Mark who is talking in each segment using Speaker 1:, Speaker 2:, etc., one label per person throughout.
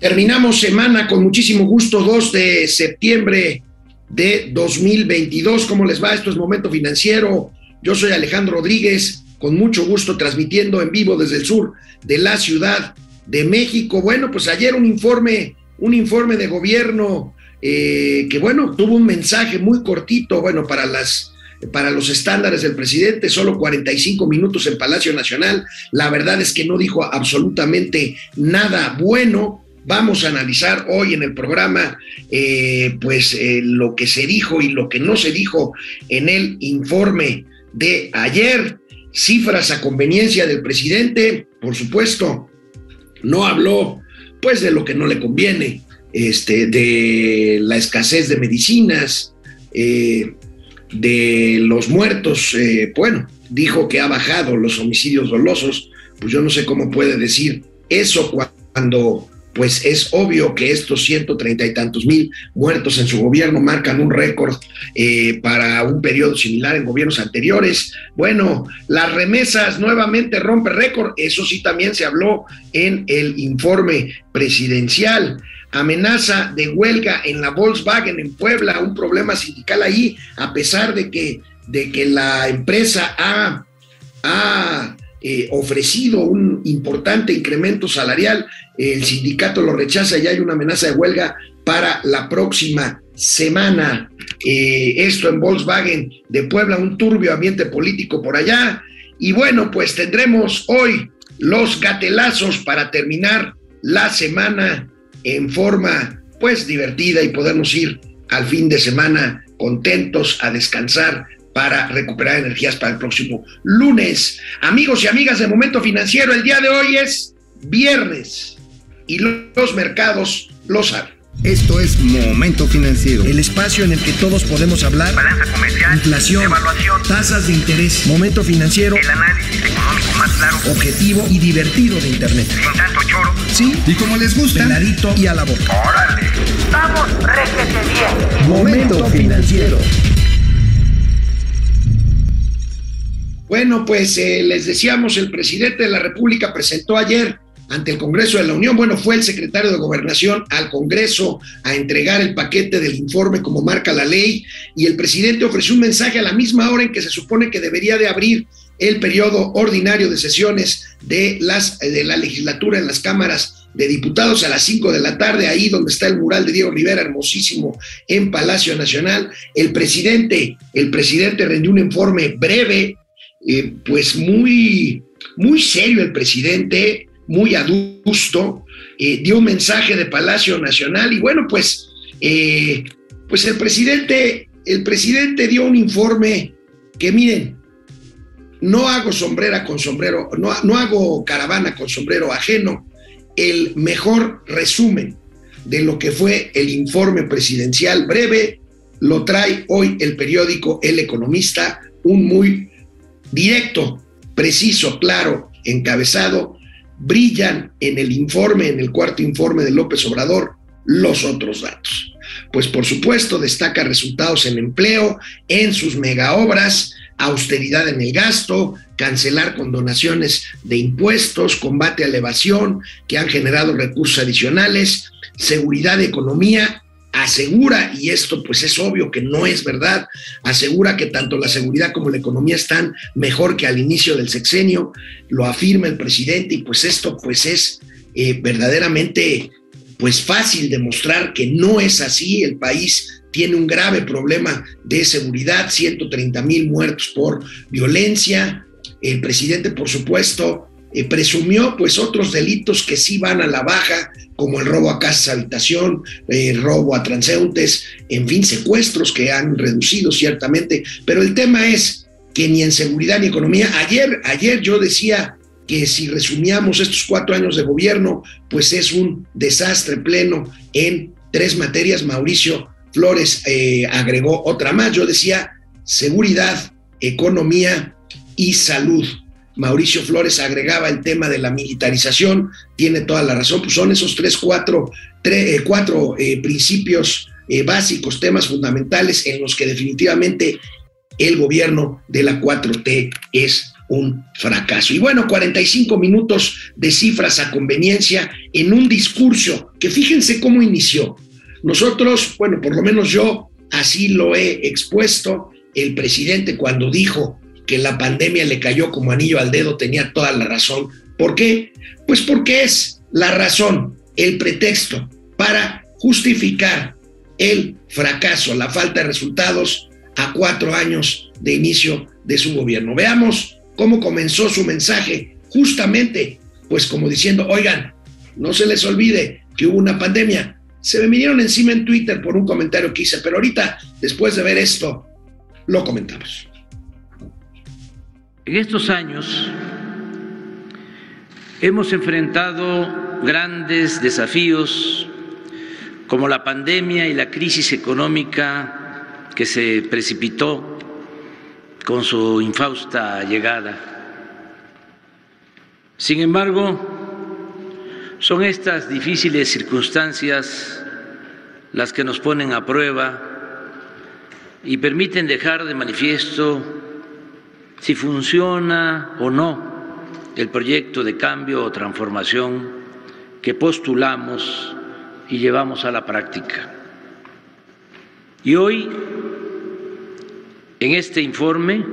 Speaker 1: Terminamos semana con muchísimo gusto, 2 de septiembre de 2022. ¿Cómo les va? Esto es Momento Financiero. Yo soy Alejandro Rodríguez, con mucho gusto transmitiendo en vivo desde el sur de la Ciudad de México. Bueno, pues ayer un informe, un informe de gobierno eh, que, bueno, tuvo un mensaje muy cortito, bueno, para las para los estándares del presidente, solo 45 minutos en Palacio Nacional. La verdad es que no dijo absolutamente nada bueno. Vamos a analizar hoy en el programa eh, pues eh, lo que se dijo y lo que no se dijo en el informe de ayer. Cifras a conveniencia del presidente, por supuesto, no habló pues de lo que no le conviene, este, de la escasez de medicinas, eh, de los muertos, bueno, dijo que ha bajado los homicidios dolosos, pues yo no sé cómo puede decir eso cuando pues es obvio que estos ciento treinta y tantos mil muertos en su gobierno marcan un récord eh, para un periodo similar en gobiernos anteriores. Bueno, las remesas nuevamente rompe récord, eso sí también se habló en el informe presidencial. Amenaza de huelga en la Volkswagen en Puebla, un problema sindical ahí, a pesar de que, de que la empresa ha, ha eh, ofrecido un importante incremento salarial, el sindicato lo rechaza y hay una amenaza de huelga para la próxima semana. Eh, esto en Volkswagen de Puebla, un turbio ambiente político por allá. Y bueno, pues tendremos hoy los gatelazos para terminar la semana en forma pues divertida y podernos ir al fin de semana contentos a descansar para recuperar energías para el próximo lunes. Amigos y amigas de Momento Financiero, el día de hoy es viernes y los mercados lo saben.
Speaker 2: Esto es Momento Financiero.
Speaker 1: El espacio en el que todos podemos hablar.
Speaker 3: Balanza comercial.
Speaker 1: Inflación.
Speaker 3: Evaluación.
Speaker 1: Tasas de interés. Momento Financiero.
Speaker 3: El análisis económico más claro.
Speaker 1: Objetivo y divertido de Internet.
Speaker 3: Sin tanto choro.
Speaker 1: Sí.
Speaker 2: Y como les gusta.
Speaker 1: Peladito y a la boca.
Speaker 3: Órale. Vamos, réjete bien.
Speaker 1: Momento Financiero. Bueno, pues eh, les decíamos, el presidente de la República presentó ayer ante el Congreso de la Unión, bueno, fue el secretario de Gobernación al Congreso a entregar el paquete del informe como marca la ley y el presidente ofreció un mensaje a la misma hora en que se supone que debería de abrir el periodo ordinario de sesiones de, las, de la legislatura en las cámaras de diputados a las 5 de la tarde, ahí donde está el mural de Diego Rivera, hermosísimo, en Palacio Nacional. El presidente, el presidente rendió un informe breve, eh, pues muy, muy serio el presidente, muy adusto, eh, dio un mensaje de Palacio Nacional y bueno, pues, eh, pues el presidente, el presidente dio un informe que miren, no hago sombrera con sombrero, no, no hago caravana con sombrero ajeno, el mejor resumen de lo que fue el informe presidencial breve lo trae hoy el periódico El Economista, un muy directo, preciso, claro, encabezado brillan en el informe, en el cuarto informe de López Obrador, los otros datos. Pues por supuesto destaca resultados en empleo, en sus megaobras, austeridad en el gasto, cancelar condonaciones de impuestos, combate a la evasión que han generado recursos adicionales, seguridad de economía asegura, y esto pues es obvio que no es verdad, asegura que tanto la seguridad como la economía están mejor que al inicio del sexenio, lo afirma el presidente y pues esto pues es eh, verdaderamente pues fácil demostrar que no es así, el país tiene un grave problema de seguridad, 130 mil muertos por violencia, el presidente por supuesto eh, presumió pues otros delitos que sí van a la baja, como el robo a casas habitación, eh, robo a transeúntes, en fin, secuestros que han reducido ciertamente, pero el tema es que ni en seguridad ni economía, ayer, ayer yo decía que si resumíamos estos cuatro años de gobierno, pues es un desastre pleno en tres materias, Mauricio Flores eh, agregó otra más, yo decía seguridad, economía y salud Mauricio Flores agregaba el tema de la militarización, tiene toda la razón, pues son esos tres, cuatro, eh, cuatro eh, principios eh, básicos, temas fundamentales en los que definitivamente el gobierno de la 4T es un fracaso. Y bueno, 45 minutos de cifras a conveniencia en un discurso que fíjense cómo inició. Nosotros, bueno, por lo menos yo así lo he expuesto, el presidente cuando dijo que la pandemia le cayó como anillo al dedo tenía toda la razón. ¿Por qué? Pues porque es la razón, el pretexto para justificar el fracaso, la falta de resultados a cuatro años de inicio de su gobierno. Veamos cómo comenzó su mensaje, justamente, pues como diciendo, oigan, no se les olvide que hubo una pandemia. Se me vinieron encima en Twitter por un comentario que hice, pero ahorita, después de ver esto, lo comentamos.
Speaker 4: En estos años hemos enfrentado grandes desafíos como la pandemia y la crisis económica que se precipitó con su infausta llegada. Sin embargo, son estas difíciles circunstancias las que nos ponen a prueba y permiten dejar de manifiesto si funciona o no el proyecto de cambio o transformación que postulamos y llevamos a la práctica. Y hoy, en este informe,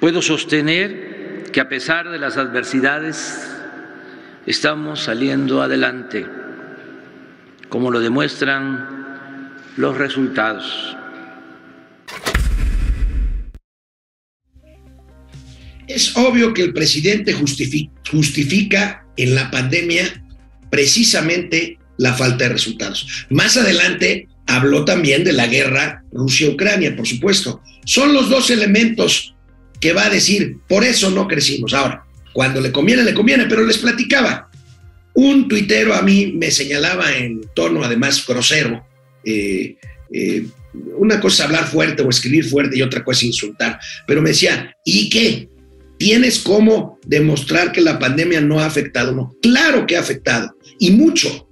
Speaker 4: puedo sostener que a pesar de las adversidades, estamos saliendo adelante, como lo demuestran los resultados.
Speaker 1: Es obvio que el presidente justifica, en la pandemia precisamente la falta de resultados. Más adelante habló también de la guerra Rusia-Ucrania, por supuesto. Son los dos elementos que va a decir, por eso no crecimos. Ahora, cuando le conviene, le conviene, pero les platicaba. Un tuitero a mí me señalaba en tono además grosero, eh, eh, una cosa es hablar fuerte o escribir fuerte y otra cosa es insultar, pero me decía, ¿y qué? ¿Tienes cómo demostrar que la pandemia no ha afectado? No, claro que ha afectado y mucho.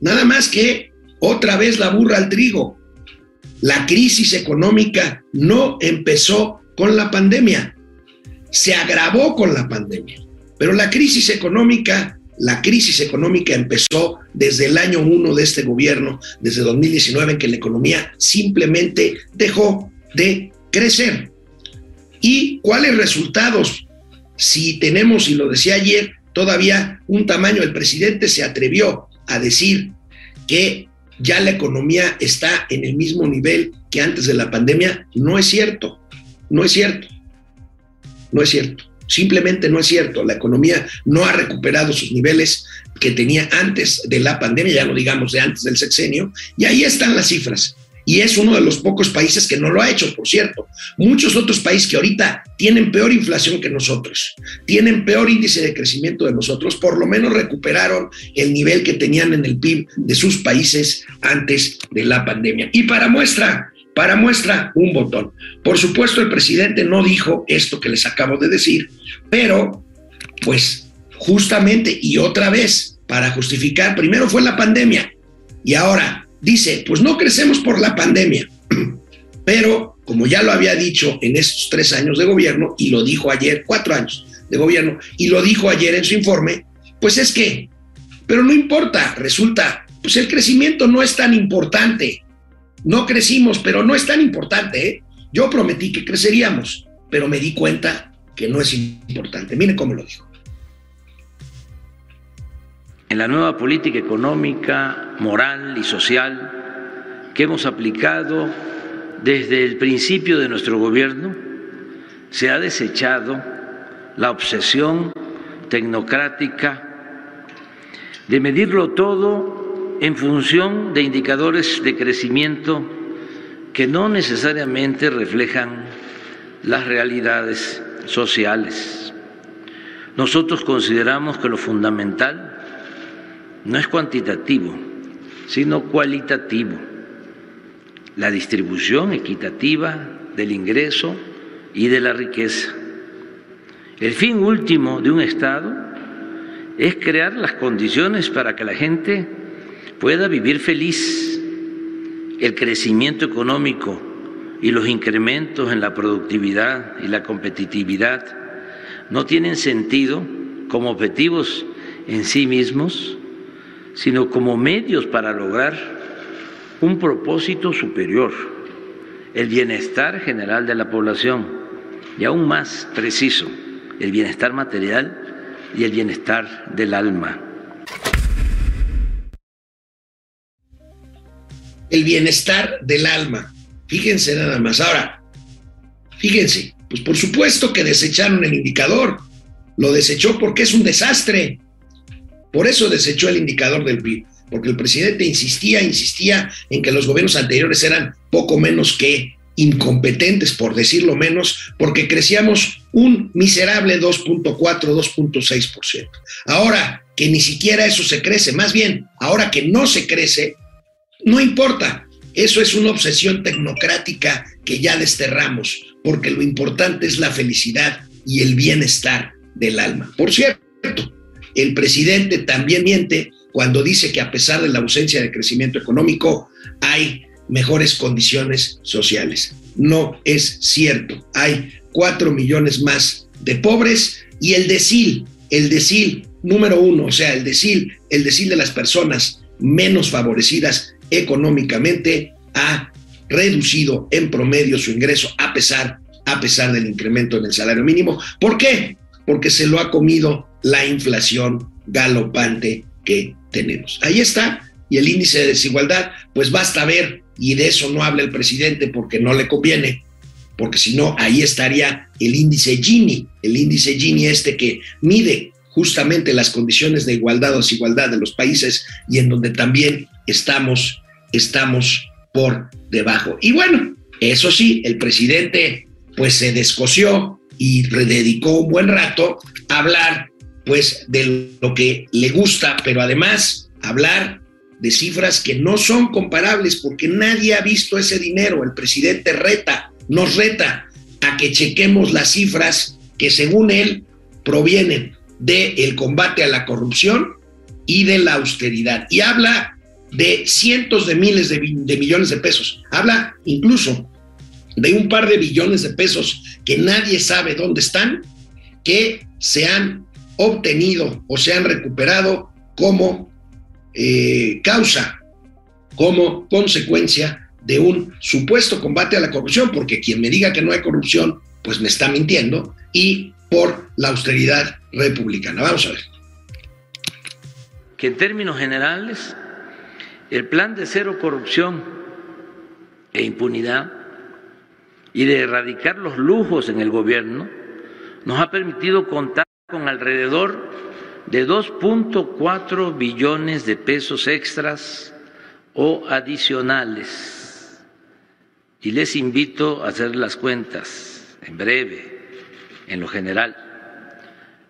Speaker 1: Nada más que otra vez la burra al trigo. La crisis económica no empezó con la pandemia, se agravó con la pandemia. Pero la crisis económica, la crisis económica empezó desde el año uno de este gobierno, desde 2019, en que la economía simplemente dejó de crecer. ¿Y cuáles resultados? Si tenemos, y lo decía ayer, todavía un tamaño, el presidente se atrevió a decir que ya la economía está en el mismo nivel que antes de la pandemia, no es cierto, no es cierto, no es cierto, simplemente no es cierto, la economía no ha recuperado sus niveles que tenía antes de la pandemia, ya no digamos de antes del sexenio, y ahí están las cifras y es uno de los pocos países que no lo ha hecho, por cierto. Muchos otros países que ahorita tienen peor inflación que nosotros, tienen peor índice de crecimiento de nosotros, por lo menos recuperaron el nivel que tenían en el PIB de sus países antes de la pandemia. Y para muestra, para muestra, un botón. Por supuesto, el presidente no dijo esto que les acabo de decir, pero pues justamente y otra vez, para justificar, primero fue la pandemia y ahora dice, pues no crecemos por la pandemia, pero como ya lo había dicho en estos tres años de gobierno, y lo dijo ayer, cuatro años de gobierno, y lo dijo ayer en su informe, pues es que, pero no importa, resulta, pues el crecimiento no es tan importante. No crecimos, pero no es tan importante. ¿eh? Yo prometí que creceríamos, pero me di cuenta que no es importante. Mire cómo lo dijo
Speaker 4: en la nueva política económica, moral y social que hemos aplicado desde el principio de nuestro gobierno, se ha desechado la obsesión tecnocrática de medirlo todo en función de indicadores de crecimiento que no necesariamente reflejan las realidades sociales. Nosotros consideramos que lo fundamental no es cuantitativo, sino cualitativo. La distribución equitativa del ingreso y de la riqueza. El fin último de un Estado es crear las condiciones para que la gente pueda vivir feliz. El crecimiento económico y los incrementos en la productividad y la competitividad no tienen sentido como objetivos en sí mismos, sino como medios para lograr un propósito superior, el bienestar general de la población y aún más preciso, el bienestar material y el bienestar del alma.
Speaker 1: El bienestar del alma. Fíjense nada más. Ahora, fíjense, pues por supuesto que desecharon el indicador. Lo desechó porque es un desastre. Por eso desechó el indicador del PIB, porque el presidente insistía, insistía en que los gobiernos anteriores eran poco menos que incompetentes, por decirlo menos, porque crecíamos un miserable 2.4, 2.6%. Ahora que ni siquiera eso se crece, más bien, ahora que no se crece, no importa. Eso es una obsesión tecnocrática que ya desterramos, porque lo importante es la felicidad y el bienestar del alma. Por cierto, el presidente también miente cuando dice que a pesar de la ausencia de crecimiento económico, hay mejores condiciones sociales. No es cierto. Hay cuatro millones más de pobres y el decil, el decil número uno, o sea, el decil, el decil de las personas menos favorecidas económicamente ha reducido en promedio su ingreso a pesar, a pesar del incremento en el salario mínimo. ¿Por qué? Porque se lo ha comido la inflación galopante que tenemos. Ahí está. Y el índice de desigualdad, pues basta ver y de eso no habla el presidente porque no le conviene, porque si no, ahí estaría el índice Gini, el índice Gini este que mide justamente las condiciones de igualdad o desigualdad de los países y en donde también estamos, estamos por debajo. Y bueno, eso sí, el presidente pues se descoció y rededicó un buen rato a hablar pues de lo que le gusta, pero además hablar de cifras que no son comparables porque nadie ha visto ese dinero. El presidente reta, nos reta a que chequemos las cifras que según él provienen del combate a la corrupción y de la austeridad. Y habla de cientos de miles de, de millones de pesos. Habla incluso de un par de billones de pesos que nadie sabe dónde están, que se han obtenido o se han recuperado como eh, causa como consecuencia de un supuesto combate a la corrupción, porque quien me diga que no hay corrupción, pues me está mintiendo, y por la austeridad republicana. Vamos a ver.
Speaker 4: Que en términos generales, el plan de cero corrupción e impunidad y de erradicar los lujos en el gobierno nos ha permitido contar con alrededor de 2.4 billones de pesos extras o adicionales. Y les invito a hacer las cuentas en breve, en lo general.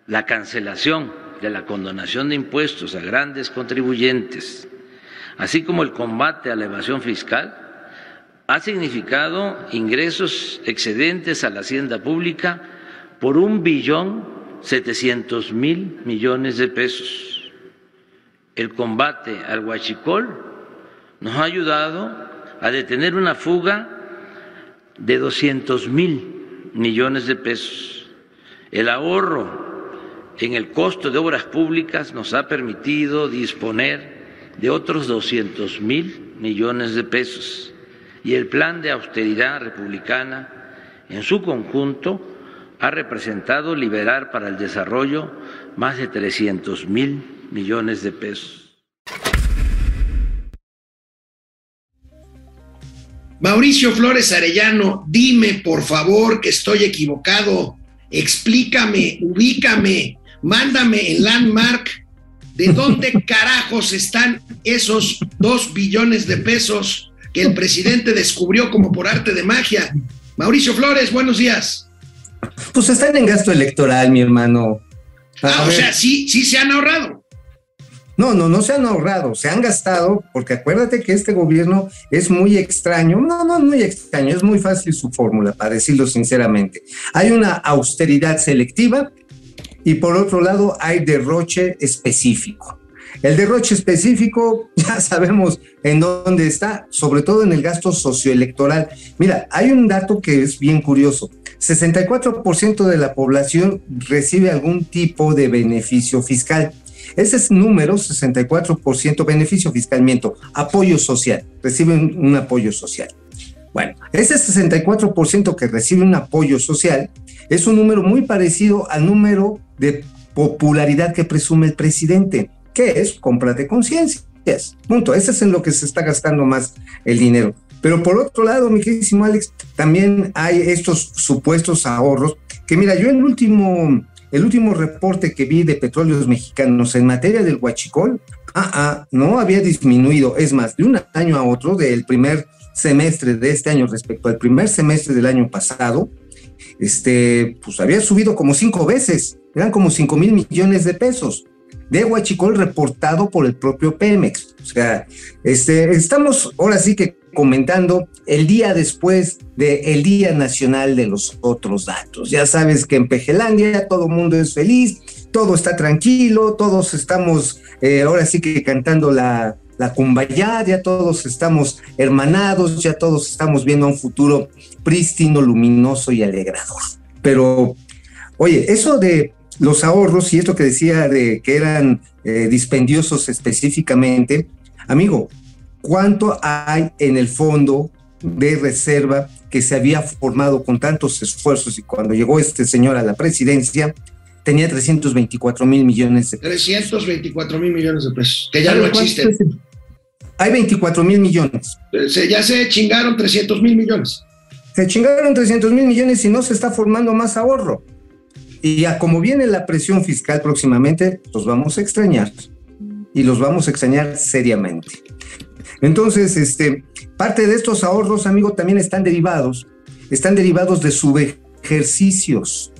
Speaker 4: La cancelación de la condonación de impuestos a grandes contribuyentes, así como el combate a la evasión fiscal, ha significado ingresos excedentes a la hacienda pública por un billón 700 mil millones de pesos. El combate al huachicol nos ha ayudado a detener una fuga de 200 mil millones de pesos. El ahorro en el costo de obras públicas nos ha permitido disponer de otros 200 mil millones de pesos. Y el plan de austeridad republicana en su conjunto ha representado liberar para el desarrollo más de 300 mil millones de pesos.
Speaker 1: Mauricio Flores Arellano, dime por favor que estoy equivocado, explícame, ubícame, mándame el landmark de dónde carajos están esos dos billones de pesos que el presidente descubrió como por arte de magia. Mauricio Flores, buenos días.
Speaker 5: Pues están en gasto electoral, mi hermano.
Speaker 1: ah, o sea, sí, sí se han ahorrado.
Speaker 5: No, no, no se han ahorrado, se han gastado, porque acuérdate que este gobierno es muy extraño. No, no, muy extraño, es muy fácil su fórmula, para decirlo sinceramente. Hay una austeridad selectiva y por otro lado hay derroche específico. El derroche específico, ya sabemos en dónde está, sobre todo en el gasto socioelectoral. Mira, hay un dato que es bien curioso. 64% de la población recibe algún tipo de beneficio fiscal. Ese es número, 64% beneficio fiscal, miento, apoyo social, reciben un apoyo social. Bueno, ese 64% que recibe un apoyo social es un número muy parecido al número de popularidad que presume el presidente, que es compra de conciencias. Punto. Ese es en lo que se está gastando más el dinero. Pero por otro lado, mi queridísimo Alex, también hay estos supuestos ahorros que mira, yo el último, el último reporte que vi de petróleos mexicanos en materia del huachicol, ah, ah, no había disminuido, es más, de un año a otro, del primer semestre de este año respecto al primer semestre del año pasado, este, pues había subido como cinco veces, eran como cinco mil millones de pesos de huachicol reportado por el propio Pemex. O sea, este, estamos ahora sí que comentando el día después del Día Nacional de los Otros Datos. Ya sabes que en Pejelandia todo el mundo es feliz, todo está tranquilo, todos estamos eh, ahora sí que cantando la, la ya todos estamos hermanados, ya todos estamos viendo un futuro prístino, luminoso y alegrador. Pero, oye, eso de los ahorros y esto que decía de que eran eh, dispendiosos específicamente, amigo, ¿cuánto hay en el fondo de reserva que se había formado con tantos esfuerzos y cuando llegó este señor a la presidencia tenía 324 mil millones de
Speaker 1: pesos. 324 mil millones de pesos, que ya no existen.
Speaker 5: Hay 24 mil millones.
Speaker 1: Se, ya se chingaron 300 mil millones.
Speaker 5: Se chingaron 300 mil millones y no se está formando más ahorro. Y a como viene la presión fiscal próximamente, los vamos a extrañar. Y los vamos a extrañar seriamente. Entonces, este, parte de estos ahorros, amigo, también están derivados, están derivados de subejercicios.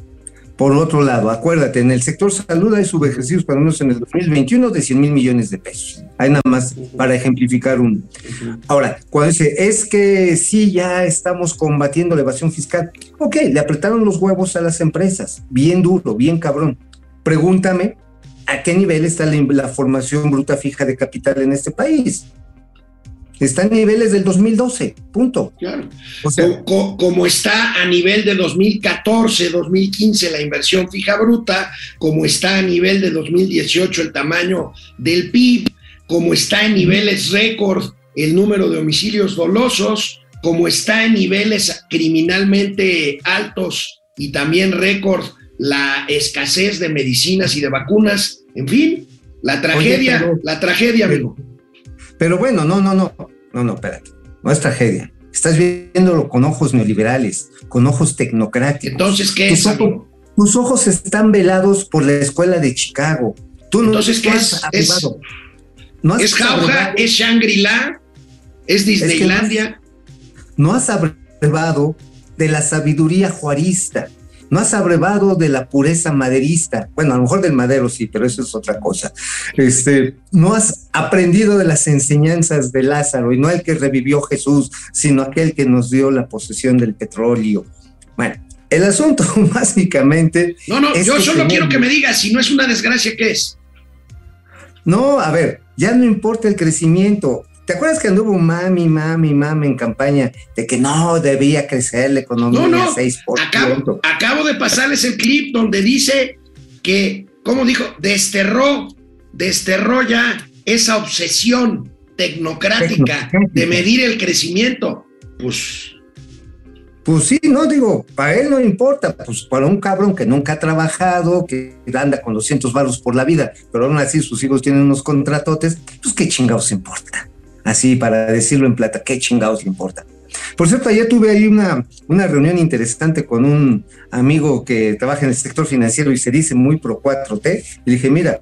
Speaker 5: Por otro lado, acuérdate, en el sector salud hay subejercicios, para menos en el 2021, de 100 mil millones de pesos. Hay nada más para ejemplificar uno. Ahora, cuando dice, es que sí, ya estamos combatiendo la evasión fiscal. Ok, le apretaron los huevos a las empresas, bien duro, bien cabrón. Pregúntame, ¿a qué nivel está la, la formación bruta fija de capital en este país? Está en niveles del 2012, punto.
Speaker 1: Claro. O sea, como, está a nivel de 2014, 2015 la inversión fija bruta, como está a nivel de 2018 el tamaño del PIB, como está en niveles récord el número de homicidios dolosos, como está en niveles criminalmente altos y también récord la escasez de medicinas y de vacunas, en fin, la tragedia, la tragedia, amigo.
Speaker 5: Pero bueno, no, no, no, no, no, espérate, no es tragedia. Estás viéndolo con ojos neoliberales, con ojos tecnocráticos.
Speaker 1: Entonces, ¿qué tus
Speaker 5: es? Ojos, tus ojos están velados por la escuela de Chicago. Tú no,
Speaker 1: Entonces, ¿qué es? Es, no es Jauja, es Shangri-La, es Disneylandia.
Speaker 5: no, has abrevado de la sabiduría juarista, no has abrevado de la pureza maderista. Bueno, a lo mejor del madero sí, pero eso es otra cosa. Este, no has aprendido de las enseñanzas de Lázaro y no el que revivió Jesús, sino aquel que nos dio la posesión del petróleo. Bueno, el asunto básicamente.
Speaker 1: No, no, yo solo quiero que me digas si no es una desgracia, ¿qué es?
Speaker 5: No, a ver, ya no importa el crecimiento. ¿Te acuerdas que anduvo mami, mami, mami en campaña de que no debía crecer la economía no, no. 6%?
Speaker 1: Acabo, acabo de pasarles el clip donde dice que, ¿cómo dijo? Desterró, desterró ya esa obsesión tecnocrática, de medir el crecimiento. Pues.
Speaker 5: Pues sí, no digo, para él no importa, pues para un cabrón que nunca ha trabajado, que anda con 200 baros por la vida, pero aún así sus hijos tienen unos contratotes, pues qué chingados importa así para decirlo en plata, qué chingados le importa. Por cierto, ayer tuve ahí una, una reunión interesante con un amigo que trabaja en el sector financiero y se dice muy pro 4T. Y dije, mira,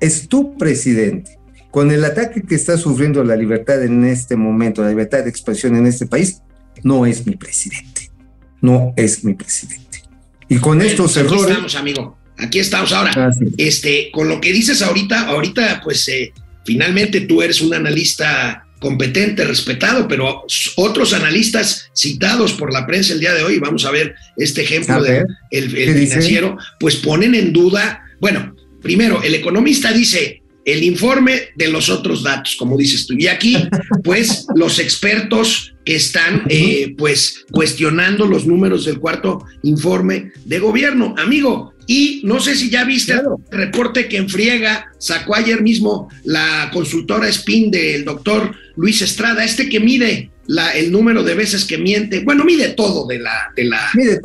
Speaker 5: es tu presidente. Con el ataque que está sufriendo la libertad en este momento, la libertad de expresión en este país, no es mi presidente. No es mi presidente. Y con estos
Speaker 1: aquí
Speaker 5: errores.
Speaker 1: Aquí estamos, amigo. Aquí estamos ahora. Este, con lo que dices ahorita, ahorita, pues eh, Finalmente tú eres un analista competente, respetado, pero otros analistas citados por la prensa el día de hoy, vamos a ver este ejemplo del de el, financiero, pues ponen en duda, bueno, primero, el economista dice, el informe de los otros datos, como dices tú. Y aquí, pues, los expertos que están, eh, pues, cuestionando los números del cuarto informe de gobierno. Amigo, y no sé si ya viste el reporte que en Friega sacó ayer mismo la consultora SPIN del doctor Luis Estrada, este que mide la, el número de veces que miente, bueno, mide todo de la, de la, de,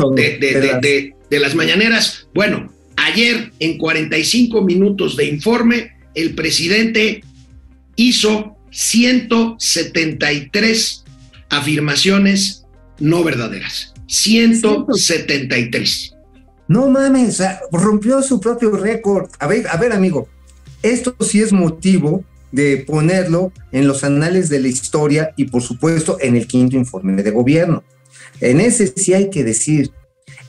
Speaker 1: de, de las mañaneras. Bueno, ayer en 45 minutos de informe, el presidente hizo 173 afirmaciones no verdaderas. 173.
Speaker 5: No mames, rompió su propio récord. A ver, a ver, amigo, esto sí es motivo de ponerlo en los anales de la historia y por supuesto en el quinto informe de gobierno. En ese sí hay que decir,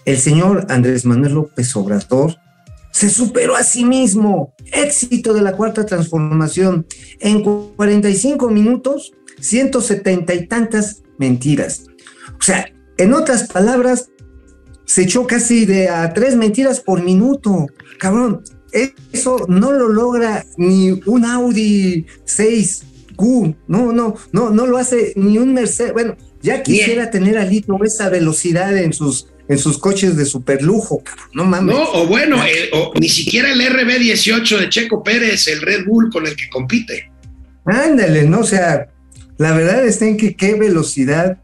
Speaker 5: el señor Andrés Manuel López Obrador se superó a sí mismo. Éxito de la cuarta transformación. En 45 minutos, 170 y tantas mentiras. O sea, en otras palabras, se echó casi de a tres mentiras por minuto. Cabrón, eso no lo logra ni un Audi 6Q. No, no, no, no lo hace ni un Mercedes. Bueno, ya quisiera tener alito esa velocidad en sus en sus coches de superlujo, cabrón, no mames.
Speaker 1: No, o bueno, eh, o ni siquiera el RB18 de Checo Pérez, el Red Bull con el que compite.
Speaker 5: Ándale, no, o sea, la verdad en que qué velocidad,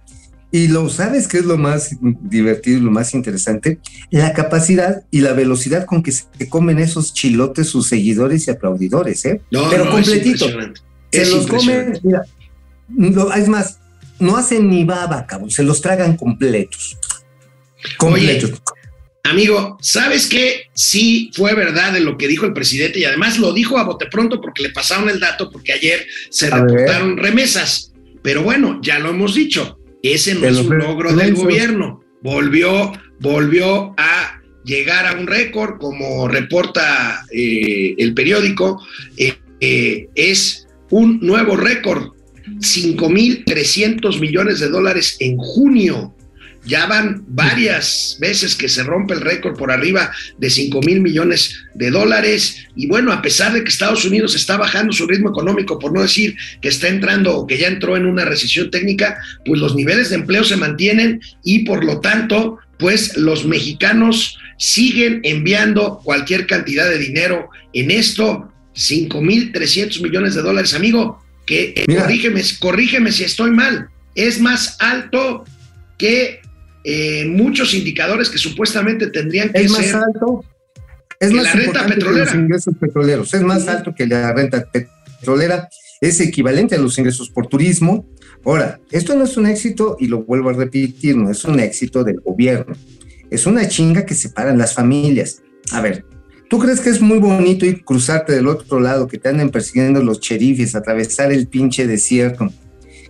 Speaker 5: y lo sabes que es lo más divertido y lo más interesante, la capacidad y la velocidad con que se comen esos chilotes sus seguidores y aplaudidores, ¿eh?
Speaker 1: No,
Speaker 5: Pero
Speaker 1: no,
Speaker 5: completito.
Speaker 1: Es
Speaker 5: se los comen, mira, no, es más, no hacen ni baba, cabrón, se los tragan completos.
Speaker 1: Completos. Oye, amigo, ¿sabes qué? Sí fue verdad de lo que dijo el presidente y además lo dijo a bote pronto porque le pasaron el dato porque ayer se a reportaron ver. remesas. Pero bueno, ya lo hemos dicho, ese no es un logro del gobierno. Volvió, volvió a llegar a un récord, como reporta eh, el periódico, eh, eh, es un nuevo récord, 5.300 millones de dólares en junio. Ya van varias veces que se rompe el récord por arriba de 5 mil millones de dólares. Y bueno, a pesar de que Estados Unidos está bajando su ritmo económico, por no decir que está entrando o que ya entró en una recesión técnica, pues los niveles de empleo se mantienen y por lo tanto, pues los mexicanos siguen enviando cualquier cantidad de dinero en esto. 5 mil 300 millones de dólares, amigo, que corrígeme, corrígeme si estoy mal, es más alto que eh, muchos indicadores que supuestamente tendrían que
Speaker 5: es más
Speaker 1: ser
Speaker 5: alto, es más
Speaker 1: la renta
Speaker 5: importante que los ingresos petroleros, es más alto que la renta petrolera, es equivalente a los ingresos por turismo. Ahora, esto no es un éxito, y lo vuelvo a repetir, no es un éxito del gobierno, es una chinga que separan las familias. A ver, ¿tú crees que es muy bonito ir cruzarte del otro lado, que te anden persiguiendo los cherifes, atravesar el pinche desierto,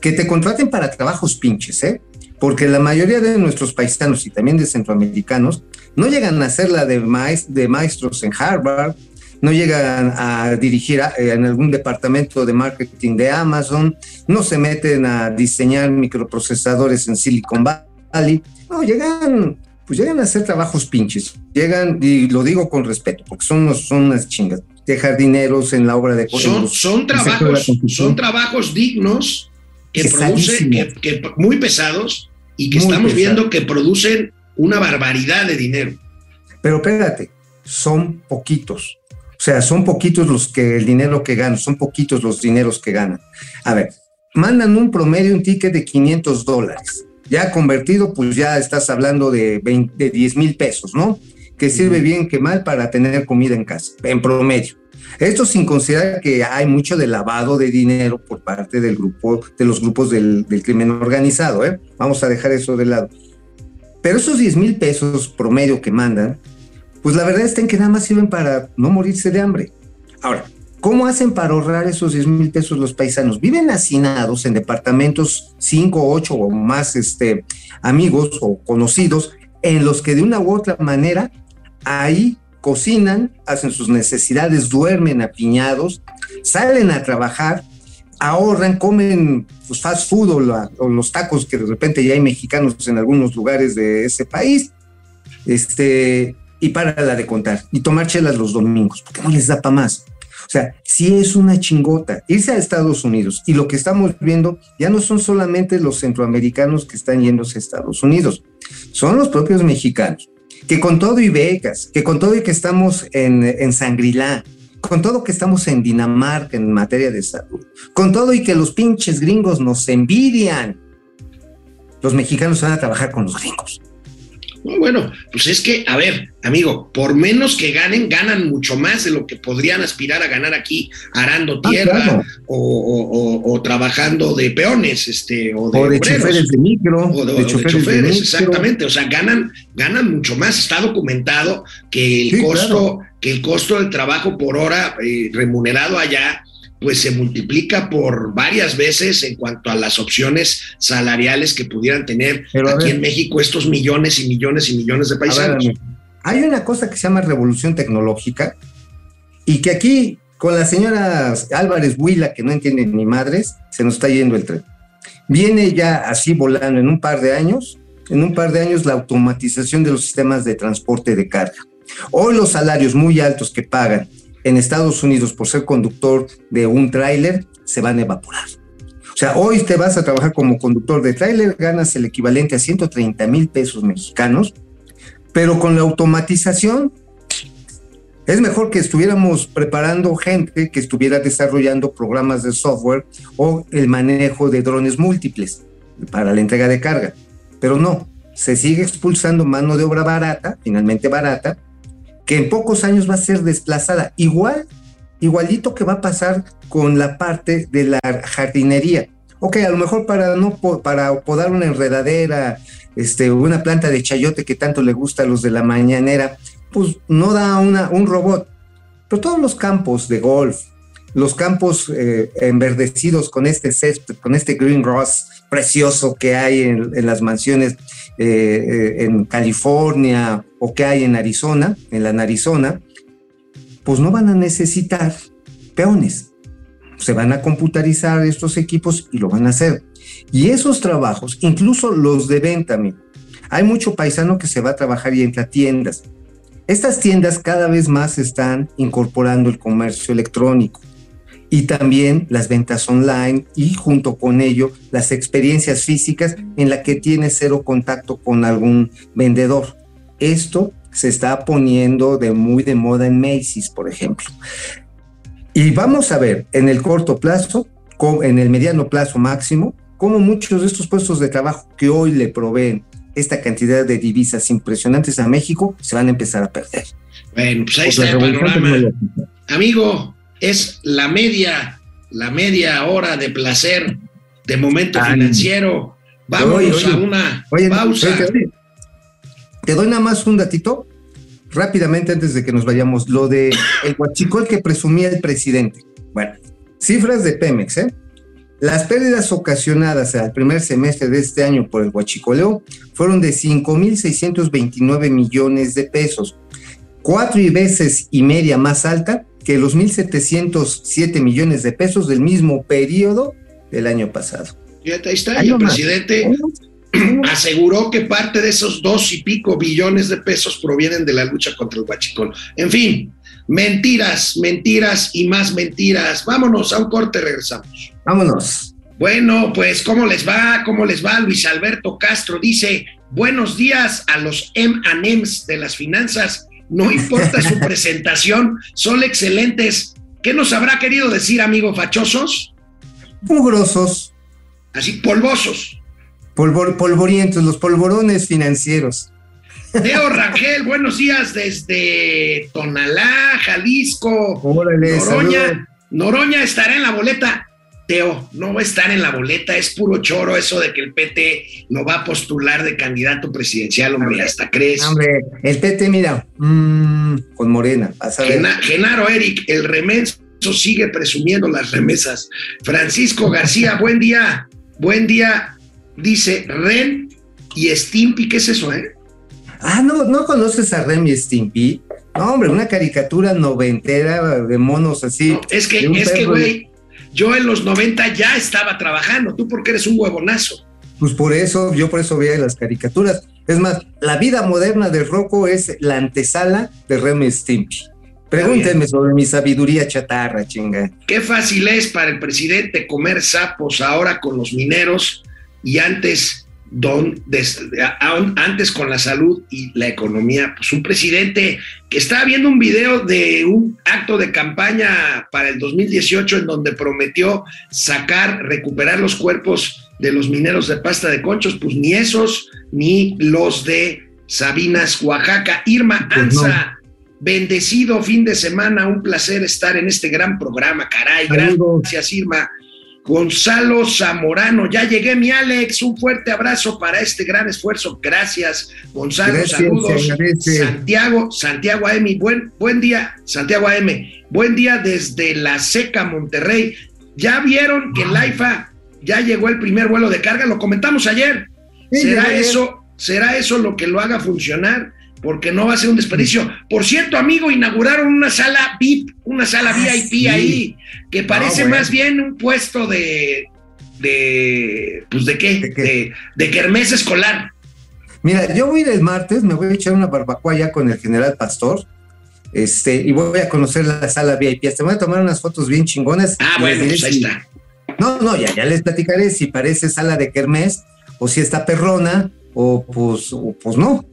Speaker 5: que te contraten para trabajos pinches, ¿eh? Porque la mayoría de nuestros paisanos y también de centroamericanos no llegan a ser la de, maest de maestros en Harvard, no llegan a dirigir a, eh, en algún departamento de marketing de Amazon, no se meten a diseñar microprocesadores en Silicon Valley, no, llegan, pues llegan a hacer trabajos pinches, llegan, y lo digo con respeto, porque son, unos, son unas chingas, de jardineros en la obra de
Speaker 1: son, son trabajos, son trabajos dignos que producen, que, que muy pesados, y que Muy estamos pesado. viendo que producen una barbaridad de dinero.
Speaker 5: Pero espérate, son poquitos. O sea, son poquitos los que el dinero que ganan, son poquitos los dineros que ganan. A ver, mandan un promedio, un ticket de 500 dólares. Ya convertido, pues ya estás hablando de, 20, de 10 mil pesos, ¿no? Que sirve bien que mal para tener comida en casa, en promedio. Esto sin considerar que hay mucho de lavado de dinero por parte del grupo, de los grupos del, del crimen organizado, ¿eh? Vamos a dejar eso de lado. Pero esos 10 mil pesos promedio que mandan, pues la verdad en que nada más sirven para no morirse de hambre. Ahora, ¿cómo hacen para ahorrar esos 10 mil pesos los paisanos? Viven hacinados en departamentos 5, 8 o más este, amigos o conocidos, en los que de una u otra manera ahí cocinan, hacen sus necesidades, duermen apiñados, salen a trabajar, ahorran, comen pues, fast food o, la, o, los tacos que de repente ya hay mexicanos en algunos lugares de ese país, este, y para la de contar, y tomar chelas los domingos, porque no les da para más. O sea, sí es una chingota irse a Estados Unidos. Y lo que estamos viendo ya no son solamente los centroamericanos que están yéndose a Estados Unidos, son los propios mexicanos, que con todo y becas, que con todo y que estamos en, en Sangrilá, con todo que estamos en Dinamarca en materia de salud, con todo y que los pinches gringos nos envidian, los mexicanos van a trabajar con los gringos.
Speaker 1: Bueno, pues es que, a ver, amigo, por menos que ganen, ganan mucho más de lo que podrían aspirar a ganar aquí arando
Speaker 5: Ah,
Speaker 1: tierra
Speaker 5: claro.
Speaker 1: o, o- o- o trabajando de peones, este, o de,
Speaker 5: O de
Speaker 1: obreros.
Speaker 5: choferes de micro,
Speaker 1: o de,
Speaker 5: choferes,
Speaker 1: choferes,
Speaker 5: de micro.
Speaker 1: exactamente. O sea, ganan, ganan mucho más. Está documentado que el
Speaker 5: Sí,
Speaker 1: costo, que el costo del trabajo por hora eh, remunerado allá, pues se multiplica por varias veces en cuanto a las opciones salariales que pudieran tener
Speaker 5: Pero
Speaker 1: aquí
Speaker 5: ver.
Speaker 1: en México estos millones y millones y millones de
Speaker 5: A ver,
Speaker 1: paisanos.
Speaker 5: hay una cosa que se llama revolución tecnológica y que aquí con la señora Álvarez Huila, que no entiende ni madres, se nos está yendo el tren. Viene ya así volando en un par de años, en un par de años la automatización de los sistemas de transporte de carga. Hoy los salarios muy altos que pagan en Estados Unidos por ser conductor de un tráiler se van a evaporar. O sea, hoy te vas a trabajar como conductor de tráiler, ganas el equivalente a 130 mil pesos mexicanos, pero con la automatización es mejor que estuviéramos preparando gente que estuviera desarrollando programas de software o el manejo de drones múltiples para la entrega de carga. Pero no, se sigue expulsando mano de obra barata, finalmente barata, que en pocos años va a ser desplazada. Igual, igualito que va a pasar con la parte de la jardinería. Ok, a lo mejor para no para podar una enredadera, este, una planta de chayote que tanto le gusta a los de la mañanera, pues no da una, un robot. Pero todos los campos de golf, los campos eh, enverdecidos con este césped, con este green grass precioso que hay en, en las mansiones eh, eh, en California o que hay en Arizona, en la Arizona, pues no van a necesitar peones. Se van a computarizar estos equipos y lo van a hacer. Y esos trabajos, incluso los de venta, amigo, hay mucho paisano que se va a trabajar y entra a tiendas. Estas tiendas cada vez más están incorporando el comercio electrónico y también las ventas online y junto con ello las experiencias físicas en la que tienes cero contacto con algún vendedor. Esto se está poniendo de muy de moda en Macy's, por ejemplo. Y vamos a ver en el corto plazo, en el mediano plazo máximo, cómo muchos de estos puestos de trabajo que hoy le proveen esta cantidad de divisas impresionantes a México se van a empezar a perder.
Speaker 1: Bueno, pues ahí
Speaker 5: Por la
Speaker 1: está el panorama. Amigo, es la media, la media hora de placer de momento
Speaker 5: Ay.
Speaker 1: financiero. Vámonos
Speaker 5: Oye, oye.
Speaker 1: a una
Speaker 5: Oye,
Speaker 1: pausa.
Speaker 5: Te doy nada más un datito rápidamente antes de que nos vayamos. Lo de el huachicol que presumía el presidente. Bueno, cifras de Pemex, ¿eh? Las pérdidas ocasionadas al primer semestre de este año por el huachicoleo fueron de 5.629 millones de pesos, cuatro y veces y media más alta que los 1.707 millones de pesos del mismo periodo del año pasado.
Speaker 1: Fíjate, ahí está. Y el
Speaker 5: nomás.
Speaker 1: presidente aseguró que parte de esos dos y pico billones de pesos provienen de la lucha contra el huachicol. En fin, mentiras, mentiras y más mentiras. Vámonos a un corte, regresamos.
Speaker 5: Vámonos.
Speaker 1: Bueno, pues, ¿cómo les va? ¿Cómo les va? Luis Alberto Castro dice, buenos días a los M&M's de las finanzas. No importa su presentación, son excelentes. ¿Qué nos habrá querido decir, amigo fachosos?
Speaker 5: Mugrosos,
Speaker 1: Así, polvosos.
Speaker 5: Polvor- polvorientos, los polvorones financieros.
Speaker 1: Teo Rangel, buenos días desde Tonalá, Jalisco.
Speaker 5: Órale,
Speaker 1: Noroña,
Speaker 5: saludos.
Speaker 1: Noroña estará en la boleta. Teo, no va a estar en la boleta, es puro choro eso de que el PT no va a postular de candidato presidencial, hombre, hasta crees.
Speaker 5: Hombre, el PT, mira, mm, con Morena.
Speaker 1: Gena- Genaro Eric, el remenso sigue presumiendo las remesas. Francisco García, buen día, buen día, dice Ren y Stimpy, ¿qué es eso, eh?
Speaker 5: Ah, no, ¿no conoces a Remy Stimpy? No, hombre, una caricatura noventera de monos así.
Speaker 1: No, es que, es que, güey, yo en los 90 ya estaba trabajando, tú porque eres un huevonazo.
Speaker 5: Pues por eso, yo por eso veía las caricaturas. Es más, la vida moderna de Rocco es la antesala de Remy Stimpy. Pregúntenme sobre mi sabiduría chatarra, chinga.
Speaker 1: Qué fácil es para el presidente comer sapos ahora con los mineros y antes, don, des- antes con la salud y la economía. Pues un presidente que estaba viendo un video de un acto de campaña para el 2018 en donde prometió sacar, recuperar los cuerpos de los mineros de pasta de conchos, pues ni esos ni los de Sabinas, Oaxaca. Irma
Speaker 5: Pues no.
Speaker 1: Anza. Bendecido fin de semana, un placer estar en este gran programa, caray.
Speaker 5: Saludos.
Speaker 1: Gracias, Irma. Gonzalo Zamorano, ya llegué, mi Alex. Un fuerte abrazo para este gran esfuerzo. Gracias, Gonzalo.
Speaker 5: Gracias,
Speaker 1: saludos. Santiago, Santiago AM, buen, buen día, Santiago AM. Buen día desde La Seca, Monterrey. Ya vieron que en la IFA ya llegó el primer vuelo de carga, lo comentamos ayer.
Speaker 5: Sí,
Speaker 1: ¿Será eso, será eso lo que lo haga funcionar? Porque no va a ser un desperdicio. Por cierto, amigo, inauguraron una sala VIP, una sala
Speaker 5: Ah,
Speaker 1: VIP
Speaker 5: sí.
Speaker 1: ahí, que parece
Speaker 5: bueno.
Speaker 1: más bien un puesto de, de, pues de qué,
Speaker 5: ¿De qué?
Speaker 1: de, de kermés escolar.
Speaker 5: Mira, yo voy el martes, me voy a echar una barbacoa ya con el general Pastor. Este, y voy a conocer la sala VIP. Me voy a tomar unas fotos bien chingonas.
Speaker 1: Ah, bueno, pues ahí
Speaker 5: si-
Speaker 1: está.
Speaker 5: No, no, ya, ya les platicaré si parece sala de Kermés o si está perrona o pues, o pues no.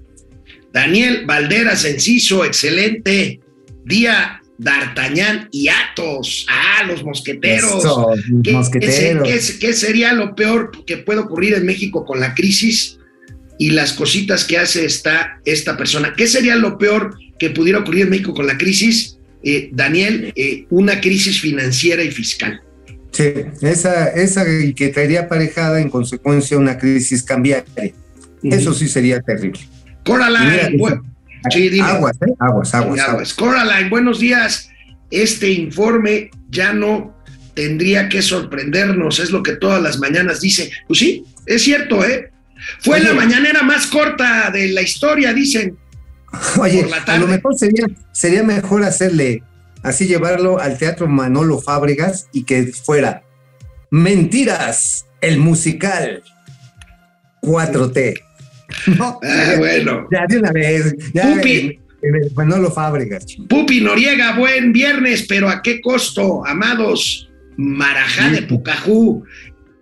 Speaker 1: Daniel Valderas Enciso, excelente. Día D'Artagnan y Atos. Ah, los mosqueteros.
Speaker 5: Eso,
Speaker 1: ¿Qué,
Speaker 5: mosqueteros.
Speaker 1: qué se- qué sería lo peor que puede ocurrir en México con la crisis y las cositas que hace esta, esta persona? ¿Qué sería lo peor que pudiera ocurrir en México con la crisis? Eh, Daniel, eh, una crisis financiera y fiscal.
Speaker 5: Sí, esa, esa que traería aparejada en consecuencia una crisis cambiaria. Eso sí sería terrible.
Speaker 1: Coraline,
Speaker 5: Mira,
Speaker 1: sí, dime.
Speaker 5: Aguas, ¿eh? aguas, aguas,
Speaker 1: Aguas.
Speaker 5: aguas.
Speaker 1: Coraline, buenos días. Este informe ya no tendría que sorprendernos, es lo que todas las mañanas dice. Pues sí, es cierto, ¿eh? Fue
Speaker 5: Oye.
Speaker 1: la mañanera más corta de la historia, dicen.
Speaker 5: Oye,
Speaker 1: por la
Speaker 5: a lo mejor sería, sería mejor hacerle así llevarlo al Teatro Manolo Fábregas y que fuera Mentiras, el musical 4T. No,
Speaker 1: Ah, bueno.
Speaker 5: ya de una vez, ya
Speaker 1: Pupi.
Speaker 5: el Manolo Fábregas. ching.
Speaker 1: Pupi Noriega, buen viernes, pero ¿a qué costo, amados? Marajá de. Pucajú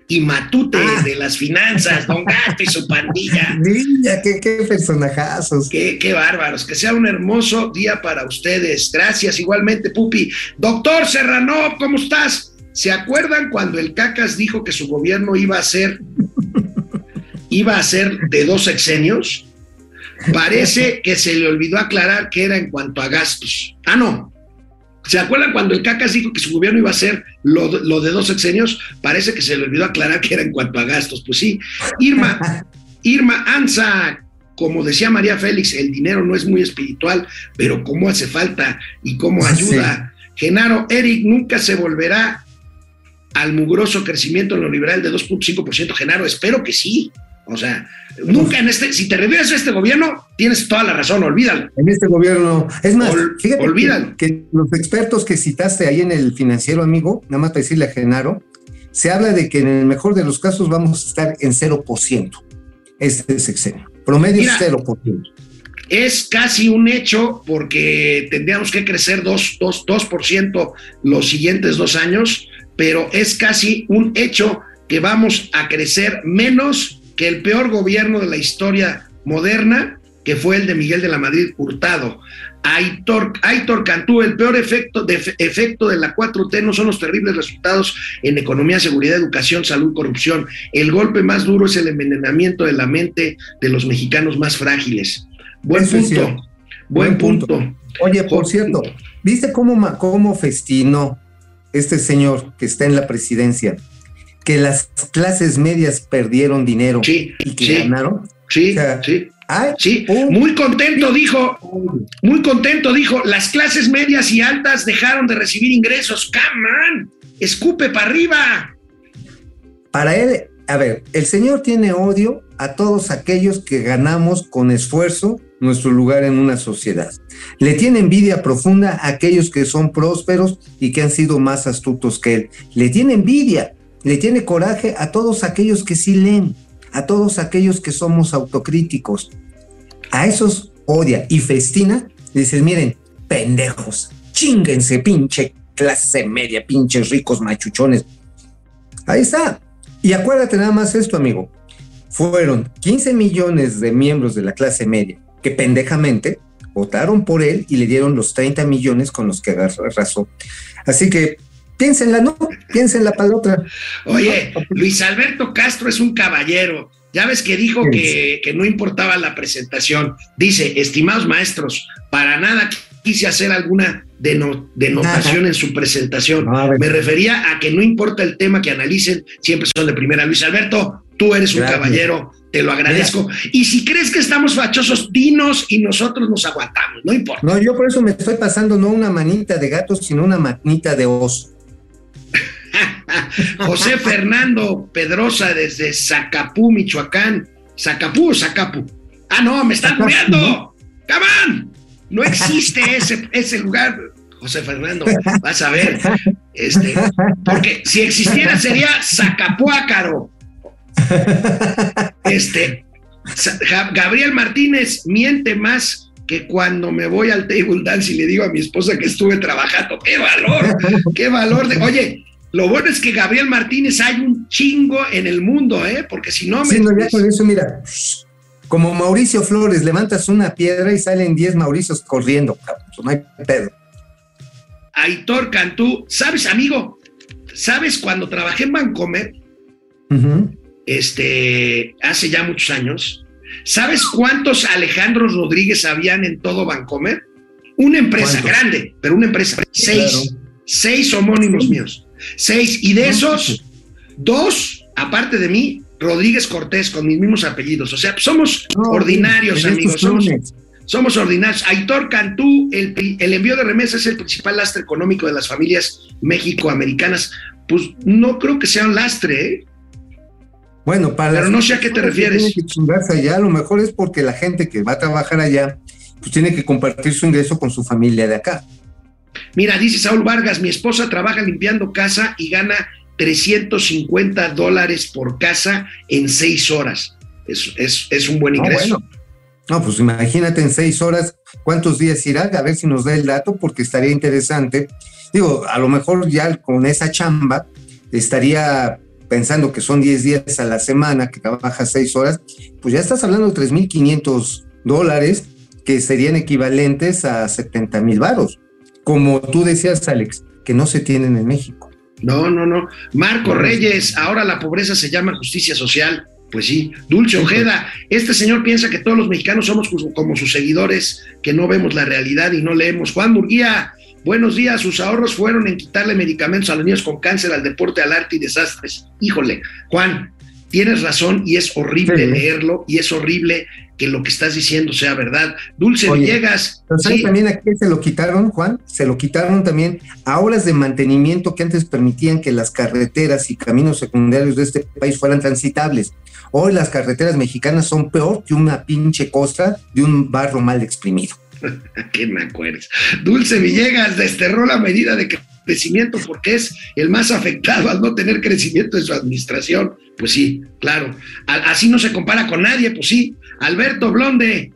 Speaker 1: y Matute
Speaker 5: Ah.
Speaker 1: de las finanzas, Don Gato y su pandilla.
Speaker 5: Niña, qué, qué personajazos.
Speaker 1: Qué, qué bárbaros. Que sea un hermoso día para ustedes. Gracias, igualmente, Pupi. Doctor Serrano, ¿cómo estás? ¿Se acuerdan cuando el Cacas dijo que su gobierno iba a ser iba a ser de dos sexenios? Parece que se le olvidó aclarar que era en cuanto a gastos. Ah, no. ¿Se acuerdan cuando el Cacas dijo que su gobierno iba a ser lo, lo de dos sexenios? Parece que se le olvidó aclarar que era en cuanto a gastos. Pues sí. Irma, Irma Anza, como decía María Félix, el dinero no es muy espiritual, pero cómo hace falta y cómo ayuda. Genaro, Eric nunca se volverá al mugroso crecimiento neoliberal de 2.5%. Genaro, espero que sí. O sea, nunca en este, si te refieres a este gobierno, tienes toda la razón, olvídalo.
Speaker 5: En este gobierno, es más,
Speaker 1: Ol-
Speaker 5: fíjate que-
Speaker 1: olvídalo.
Speaker 5: que, los expertos que citaste ahí en el financiero, amigo, nada más para decirle a Genaro, se habla de que en el mejor de los casos vamos a estar en 0% este sexenio. Promedio
Speaker 1: Mira.
Speaker 5: es 0%.
Speaker 1: Es casi un hecho porque tendríamos que crecer 2%, 2, 2% los siguientes dos años, pero es casi un hecho que vamos a crecer menos que el peor gobierno de la historia moderna, que fue el de Miguel de la Madrid Hurtado. Aitor, Aitor Cantú, el peor efecto de, efecto de la 4T no son los terribles resultados en economía, seguridad, educación, salud, corrupción. El golpe más duro es el envenenamiento de la mente de los mexicanos más frágiles. Buen
Speaker 5: Eso
Speaker 1: punto. Buen
Speaker 5: Buen punto.
Speaker 1: punto.
Speaker 5: Oye, por cierto, ¿viste cómo, cómo festinó este señor que está en la presidencia? Que las clases medias perdieron dinero
Speaker 1: Sí,
Speaker 5: y que
Speaker 1: sí,
Speaker 5: ganaron.
Speaker 1: sí,
Speaker 5: O sea,
Speaker 1: sí,
Speaker 5: Ay,
Speaker 1: sí. Muy contento, dijo, muy contento, dijo, las clases medias y altas dejaron de recibir ingresos. Come on, escupe para arriba.
Speaker 5: Para él, a ver, el Señor tiene odio a todos aquellos que ganamos con esfuerzo nuestro lugar en una sociedad. Le tiene envidia profunda a aquellos que son prósperos y que han sido más astutos que él. Le tiene envidia, le tiene coraje a todos aquellos que sí leen, a todos aquellos que somos autocríticos. A esos odia y festina. Dices, miren, pendejos, Chinguense, pinche clase media, pinches ricos machuchones. Ahí está. Y acuérdate nada más esto, amigo. Fueron 15 millones de miembros de la clase media que pendejamente votaron por él y le dieron los 30 millones con los que arrasó. Así que piénsenla, ¿no? Piénsenla para la otra.
Speaker 1: Oye, Luis Alberto Castro es un caballero. Ya ves que dijo que, que, no importaba la presentación. Dice, estimados maestros, para nada quise hacer alguna denotación en su presentación. Me refería a que no importa el tema que analicen, siempre son de primera. Luis Alberto, tú eres un caballero, te lo agradezco. Y si crees que estamos fachosos, dinos y nosotros nos aguantamos, no importa.
Speaker 5: No, yo por eso me estoy pasando no una manita de gato, sino una manita de oso.
Speaker 1: José Fernando Pedrosa desde Zacapú, Michoacán. ¿Zacapú o Zacapu? Ah, no, me están mirando. ¡Cabán! No existe ese, ese lugar, José Fernando. Vas a ver. Este, porque si existiera sería Zacapuácaro. Este, Gabriel Martínez miente más que cuando me voy al table dance y le digo a mi esposa que estuve trabajando. ¡Qué valor! ¡Qué valor! De, oye, lo bueno es que Gabriel Martínez hay un chingo en el mundo, ¿eh? Porque si no me.
Speaker 5: No, ya con eso, mira, como Mauricio Flores, levantas una piedra y salen 10 Mauricios corriendo, pues no hay pedo.
Speaker 1: Aitor Cantú, ¿sabes, amigo? ¿Sabes cuando trabajé en Bancomer? Este, hace ya muchos años. ¿Sabes cuántos Alejandro Rodríguez habían en todo Bancomer? Una empresa grande, pero una empresa. Seis. Seis homónimos míos. Seis. Y de esos, dos, aparte de mí, Rodríguez Cortés, con mis mismos apellidos. O sea, somos ordinarios, amigos. Somos, ordinarios. Aitor Cantú, el, el envío de remesas es el principal lastre económico de las familias mexicoamericanas. Pues no creo que sea un lastre, ¿eh?
Speaker 5: Bueno, para
Speaker 1: Pero no sé a qué te refieres.
Speaker 5: Que allá, a lo mejor es porque la gente que va a trabajar allá, pues tiene que compartir su ingreso con su familia de acá.
Speaker 1: Mira, dice Saúl Vargas, mi esposa trabaja limpiando casa y gana 350 dólares por casa en seis horas. Es, es, es un buen ingreso.
Speaker 5: No, pues imagínate en seis horas cuántos días irá, a ver si nos da el dato, porque estaría interesante. Digo, a lo mejor ya con esa chamba estaría pensando que son 10 días a la semana, que trabaja seis horas, pues ya estás hablando de 3.500 dólares, que serían equivalentes a 70 mil varos como tú decías, Alex, que no se tienen en México.
Speaker 1: No, no, no. Marco Reyes, ahora la pobreza se llama justicia social. Pues sí, Dulce Ojeda, este señor piensa que todos los mexicanos somos como sus seguidores, que no vemos la realidad y no leemos. Juan Murguía, buenos días, sus ahorros fueron en quitarle medicamentos a los niños con cáncer, al deporte, al arte y desastres. Híjole, Juan, tienes razón y es horrible leerlo y es horrible que lo que estás diciendo sea verdad. Dulce Villegas.
Speaker 5: ¿Sabes también a qué se lo quitaron, Juan? Se lo quitaron también a horas de mantenimiento que antes permitían que las carreteras y caminos secundarios de este país fueran transitables. Hoy las carreteras mexicanas son peor que una pinche costra de un barro mal exprimido.
Speaker 1: ¿Qué me acuerdas? Dulce Villegas desterró la medida de crecimiento porque es el más afectado al no tener crecimiento en su administración. Pues sí, claro. Así no se compara con nadie, pues sí. Alberto Blonde,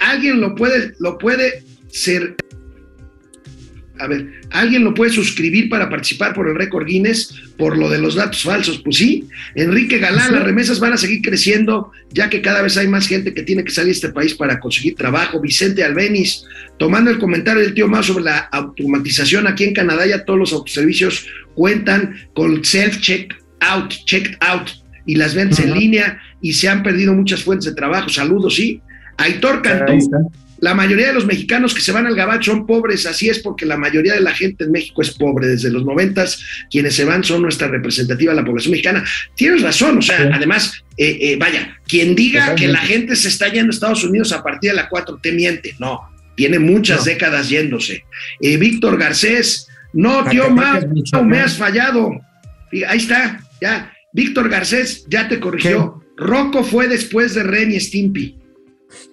Speaker 1: ¿alguien lo puede, lo puede ser? A ver, ¿alguien lo puede suscribir para participar por el récord Guinness por lo de los datos falsos? Pues sí. Enrique Galán, las remesas van a seguir creciendo, ya que cada vez hay más gente que tiene que salir de este país para conseguir trabajo. Vicente Albeniz, tomando el comentario del tío más sobre la automatización, aquí en Canadá ya todos los autoservicios cuentan con self-check out, checked out, y las ventas en línea y se han perdido muchas fuentes de trabajo. Saludos, sí. Aitor Cantú, la mayoría de los mexicanos que se van al gabacho son pobres, así es porque la mayoría de la gente en México es pobre. Desde los noventas, quienes se van son nuestra representativa, la población mexicana. Tienes razón, o sea, además, eh, eh, vaya, quien diga que la gente se está yendo a Estados Unidos a partir de la 4 te miente, no, tiene muchas décadas yéndose. Eh, Víctor Garcés, no, tío Mau, me has fallado. Ahí está, ya. Víctor Garcés ya te corrigió. Rocco fue después de Ren y Stimpy.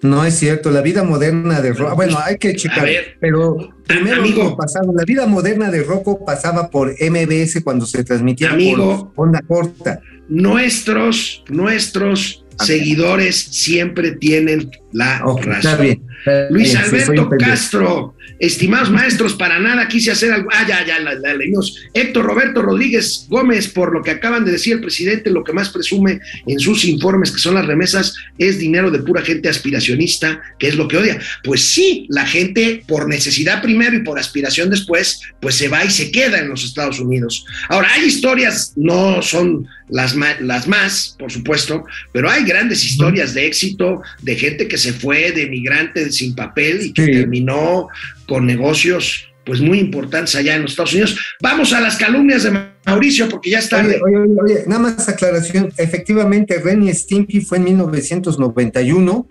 Speaker 5: No es cierto, la vida moderna de Rocco, bueno, hay que checar, pero primero amigo, pasado, la vida moderna de Rocco pasaba por MBS cuando se transmitía
Speaker 1: amigo,
Speaker 5: por onda corta.
Speaker 1: Nuestros, nuestros seguidores siempre tienen la
Speaker 5: está
Speaker 1: razón.
Speaker 5: bien. está
Speaker 1: Luis
Speaker 5: bien, soy
Speaker 1: Alberto. Castro, estimados maestros, para nada quise hacer algo. Ah, ya, ya, la, la leímos. Héctor Roberto Rodríguez Gómez, por lo que acaban de decir el presidente, lo que más presume en sus informes, que son las remesas, es dinero de pura gente aspiracionista, que es lo que odia. Pues sí, la gente, por necesidad primero y por aspiración después, pues se va y se queda en los Estados Unidos. Ahora, hay historias, no son las, las más, por supuesto, pero hay grandes historias de éxito de gente que se fue de migrante sin papel y que
Speaker 5: Sí.
Speaker 1: terminó con negocios pues muy importantes allá en los Estados Unidos. Vamos a las calumnias de Mauricio porque ya es tarde.
Speaker 5: Oye, oye, oye, nada más aclaración. Efectivamente, Ren y Stimpy fue en 1991,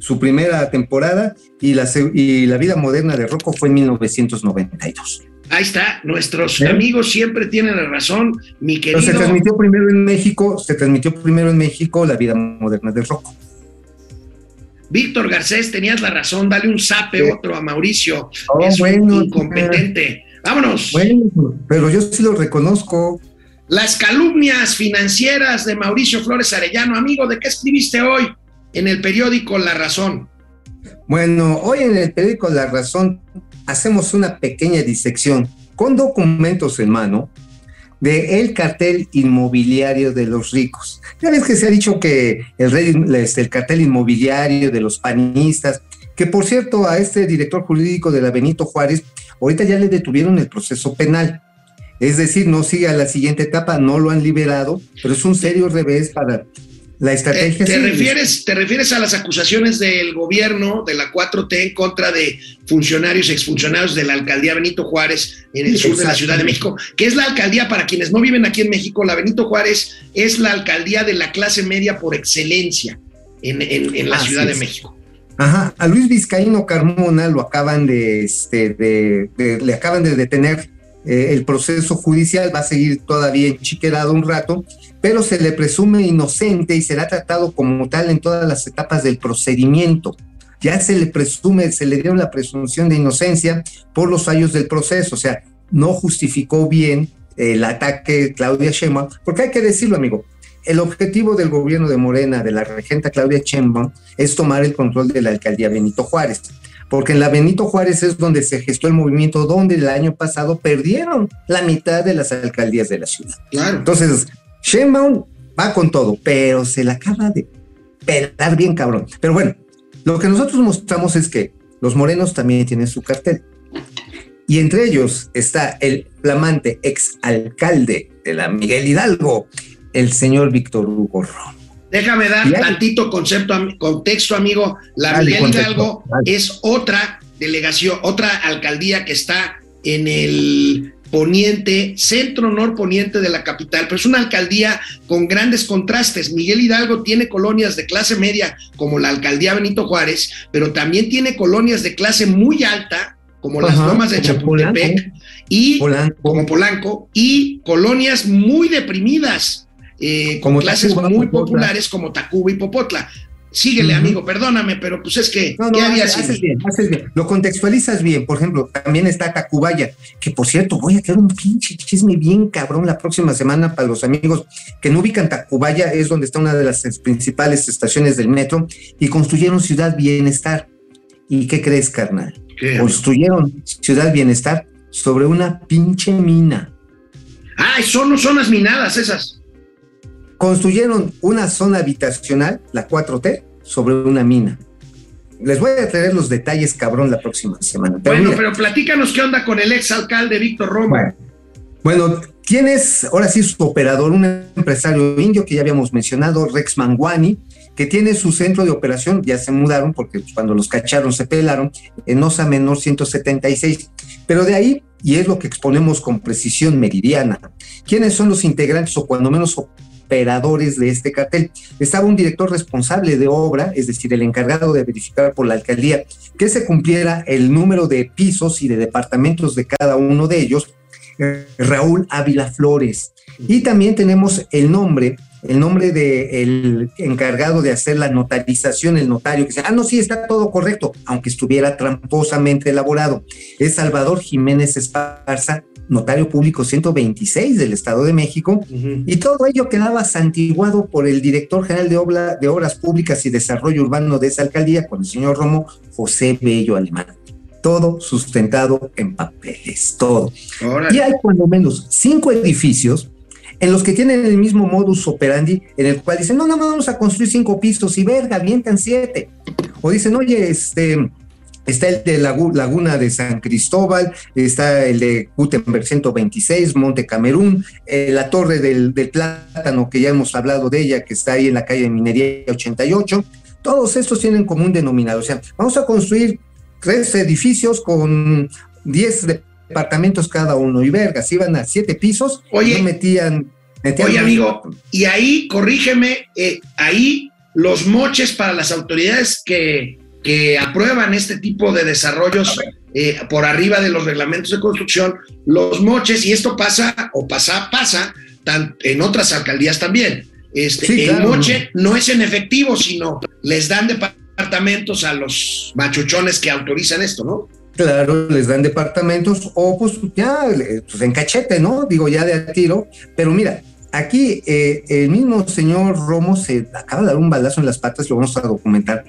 Speaker 5: su primera temporada, y la, y la vida moderna de Rocco fue en 1992.
Speaker 1: Ahí está, nuestros
Speaker 5: ¿Eh?
Speaker 1: amigos siempre tienen la razón, mi
Speaker 5: Pero se
Speaker 1: querido.
Speaker 5: transmitió primero en México, se transmitió primero en México la vida moderna de Rocco.
Speaker 1: Víctor Garcés, tenías la razón, dale un zape otro a Mauricio.
Speaker 5: Oh,
Speaker 1: es un
Speaker 5: bueno,
Speaker 1: incompetente. Vámonos.
Speaker 5: Bueno, pero yo sí lo reconozco.
Speaker 1: Las calumnias financieras de Mauricio Flores Arellano. Amigo, ¿de qué escribiste hoy en el periódico La Razón?
Speaker 5: Bueno, hoy en el periódico La Razón hacemos una pequeña disección con documentos en mano de el cartel inmobiliario de los ricos. Ya ves que se ha dicho que el, este, el cartel inmobiliario de los panistas, que por cierto a este director jurídico de la Benito Juárez, ahorita ya le detuvieron el proceso penal. Es decir, no sigue a la siguiente etapa, no lo han liberado, pero es un serio revés para la
Speaker 1: ¿Te,
Speaker 5: estrategia.
Speaker 1: te
Speaker 5: sí,
Speaker 1: refieres, ¿Te refieres a las acusaciones del gobierno de la 4T en contra de funcionarios, exfuncionarios de la alcaldía Benito Juárez en el
Speaker 5: Sí,
Speaker 1: sur de la Ciudad de. México? Que es la alcaldía, para quienes no viven aquí en México, la Benito Juárez es la alcaldía de la clase media por excelencia en, en- en la
Speaker 5: Así
Speaker 1: Ciudad de. México.
Speaker 5: Ajá, a Luis Vizcaíno Carmona lo acaban de, este, de, de- le acaban de detener eh, el proceso judicial, va a seguir todavía enchiquerado un rato, pero se le presume inocente y será tratado como tal en todas las etapas del procedimiento. Ya se le presume, se le dieron la presunción de inocencia por los fallos del proceso, o sea, no justificó bien el ataque Claudia Sheinbaum, porque hay que decirlo, amigo, el objetivo del gobierno de Morena, de la regenta Claudia Sheinbaum, es tomar el control de la alcaldía Benito Juárez. Porque en la Benito Juárez es donde se gestó el movimiento, donde el año pasado perdieron la mitad de las alcaldías de la ciudad.
Speaker 1: Claro.
Speaker 5: Entonces, Sheinbaum va con todo, pero se la acaba de pelar bien cabrón. Pero bueno, lo que nosotros mostramos es que los morenos también tienen su cartel. Y entre ellos está el flamante exalcalde de la Miguel Hidalgo, el señor Víctor Hugo Ron.
Speaker 1: Déjame dar
Speaker 5: hay-
Speaker 1: tantito concepto, contexto, amigo. La
Speaker 5: Dale,
Speaker 1: Miguel Hidalgo
Speaker 5: dale.
Speaker 1: es otra delegación, otra alcaldía que está en el poniente, centro norponiente de la capital, pero es una alcaldía con grandes contrastes. Miguel Hidalgo tiene colonias de clase media, como la alcaldía Benito Juárez, pero también tiene colonias de clase muy alta, como las lomas de Chapultepec,
Speaker 5: Polanco.
Speaker 1: y
Speaker 5: Polanco.
Speaker 1: como Polanco, y colonias muy deprimidas, eh, con
Speaker 5: Como
Speaker 1: clases
Speaker 5: Tacuba,
Speaker 1: muy
Speaker 5: Popotla.
Speaker 1: populares como Tacuba y Popotla. Síguele, amigo, perdóname, pero pues es que
Speaker 5: No, no,
Speaker 1: ¿qué
Speaker 5: haces, bien, haces bien. Lo contextualizas bien. Por ejemplo, también está Tacubaya, que por cierto, voy a tener un pinche chisme bien cabrón la próxima semana para los amigos que no ubican Tacubaya, es donde está una de las principales estaciones del metro, y construyeron Ciudad Bienestar. ¿Y qué crees, carnal?
Speaker 1: ¿Qué?
Speaker 5: Construyeron Ciudad Bienestar sobre una pinche mina.
Speaker 1: Ah, son zonas minadas esas.
Speaker 5: Construyeron una zona habitacional, la 4T, sobre una mina. Les voy a traer los detalles, cabrón, la próxima semana. Pero
Speaker 1: bueno,
Speaker 5: mira,
Speaker 1: pero platícanos qué onda con el ex alcalde Víctor Romo.
Speaker 5: Bueno, bueno, ¿quién es ahora sí su operador? Un empresario indio que ya habíamos mencionado, Rex Manguani, que tiene su centro de operación, ya se mudaron porque cuando los cacharon se pelaron, en Osa Menor 176. Pero de ahí, y es lo que exponemos con precisión meridiana, ¿quiénes son los integrantes o cuando menos operadores de este cartel? Estaba un director responsable de obra, es decir, el encargado de verificar por la alcaldía que se cumpliera el número de pisos y de departamentos de cada uno de ellos, eh, Raúl Ávila Flores. Y también tenemos el nombre, el nombre del encargado de hacer la notarización, el notario, que dice, ah, no, sí, está todo correcto, aunque estuviera tramposamente elaborado. Es Salvador Jiménez Esparza notario público 126 del Estado de México,
Speaker 1: Ujú.
Speaker 5: y todo ello quedaba santiguado por el director general de, Obla- de Obras Públicas y Desarrollo Urbano de esa alcaldía, con el señor Romo José Bello Alemán. Todo sustentado en papeles, todo.
Speaker 1: Órale.
Speaker 5: Y hay cuando menos cinco edificios en los que tienen el mismo modus operandi, en el cual dicen, no, no, vamos a construir cinco pisos y verga, avientan siete. O dicen, oye, este, está el de Lagu- Laguna de San Cristóbal, está el de Gutenberg 126, Monte Camerún, eh, la Torre del, del Plátano, que ya hemos hablado de ella, que está ahí en la calle Minería 88. Todos estos tienen como un denominador. O sea, vamos a construir tres edificios con 10 departamentos cada uno. Y vergas, iban a siete pisos,
Speaker 1: Oye.
Speaker 5: y metían, metían
Speaker 1: Oye, amigo, y ahí, corrígeme, eh, ahí los moches para las autoridades que, que aprueban este tipo de desarrollos eh, por arriba de los reglamentos de construcción, los moches, y esto pasa, o pasa, pasa, tan- en otras alcaldías también. Este,
Speaker 5: Sí,
Speaker 1: el
Speaker 5: claro.
Speaker 1: moche no es en efectivo, sino les dan departamentos a los machuchones que autorizan esto, ¿no?
Speaker 5: Claro, les dan departamentos o pues ya le- pues, en cachete, ¿no? Digo, ya de a tiro. Pero mira, aquí eh, el mismo señor Romo se acaba de dar un balazo en las patas, lo vamos a documentar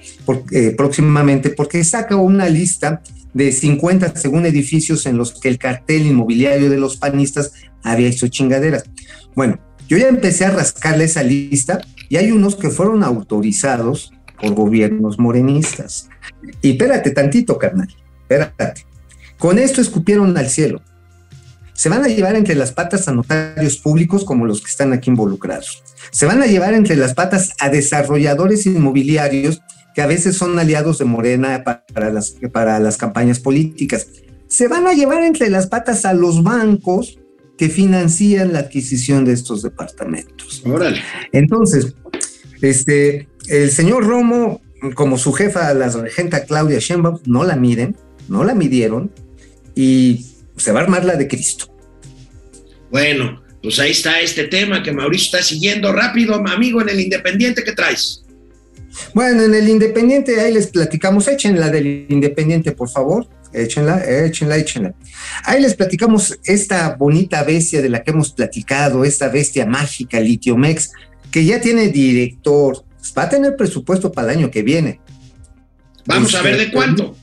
Speaker 5: eh, próximamente, porque saca una lista de 50, según edificios, en los que el cartel inmobiliario de los panistas había hecho chingaderas. Bueno, yo ya empecé a rascarle esa lista y hay unos que fueron autorizados por gobiernos morenistas. Y espérate tantito, carnal. Espérate. Con esto escupieron al cielo. Se van a llevar entre las patas a notarios públicos como los que están aquí involucrados. Se van a llevar entre las patas a desarrolladores inmobiliarios que a veces son aliados de Morena pa- para las, para las campañas políticas. Se van a llevar entre las patas a los bancos que financian la adquisición de estos departamentos.
Speaker 1: Órale.
Speaker 5: Entonces, este, el señor Romo, como su jefa, la regenta Claudia Sheinbaum, no la miden, no la midieron y se va a armar la de Cristo.
Speaker 1: Bueno, pues ahí está este tema que Mauricio está siguiendo rápido, amigo, en el Independiente que traes.
Speaker 5: Bueno, en el Independiente, ahí les platicamos, échenla del Independiente, por favor, échenla, échenla, échenla. Ahí les platicamos esta bonita bestia de la que hemos platicado, esta bestia mágica, Litiomex, que ya tiene director, va a tener presupuesto para el año que viene.
Speaker 1: Vamos a
Speaker 5: Este,
Speaker 1: ver de cuánto.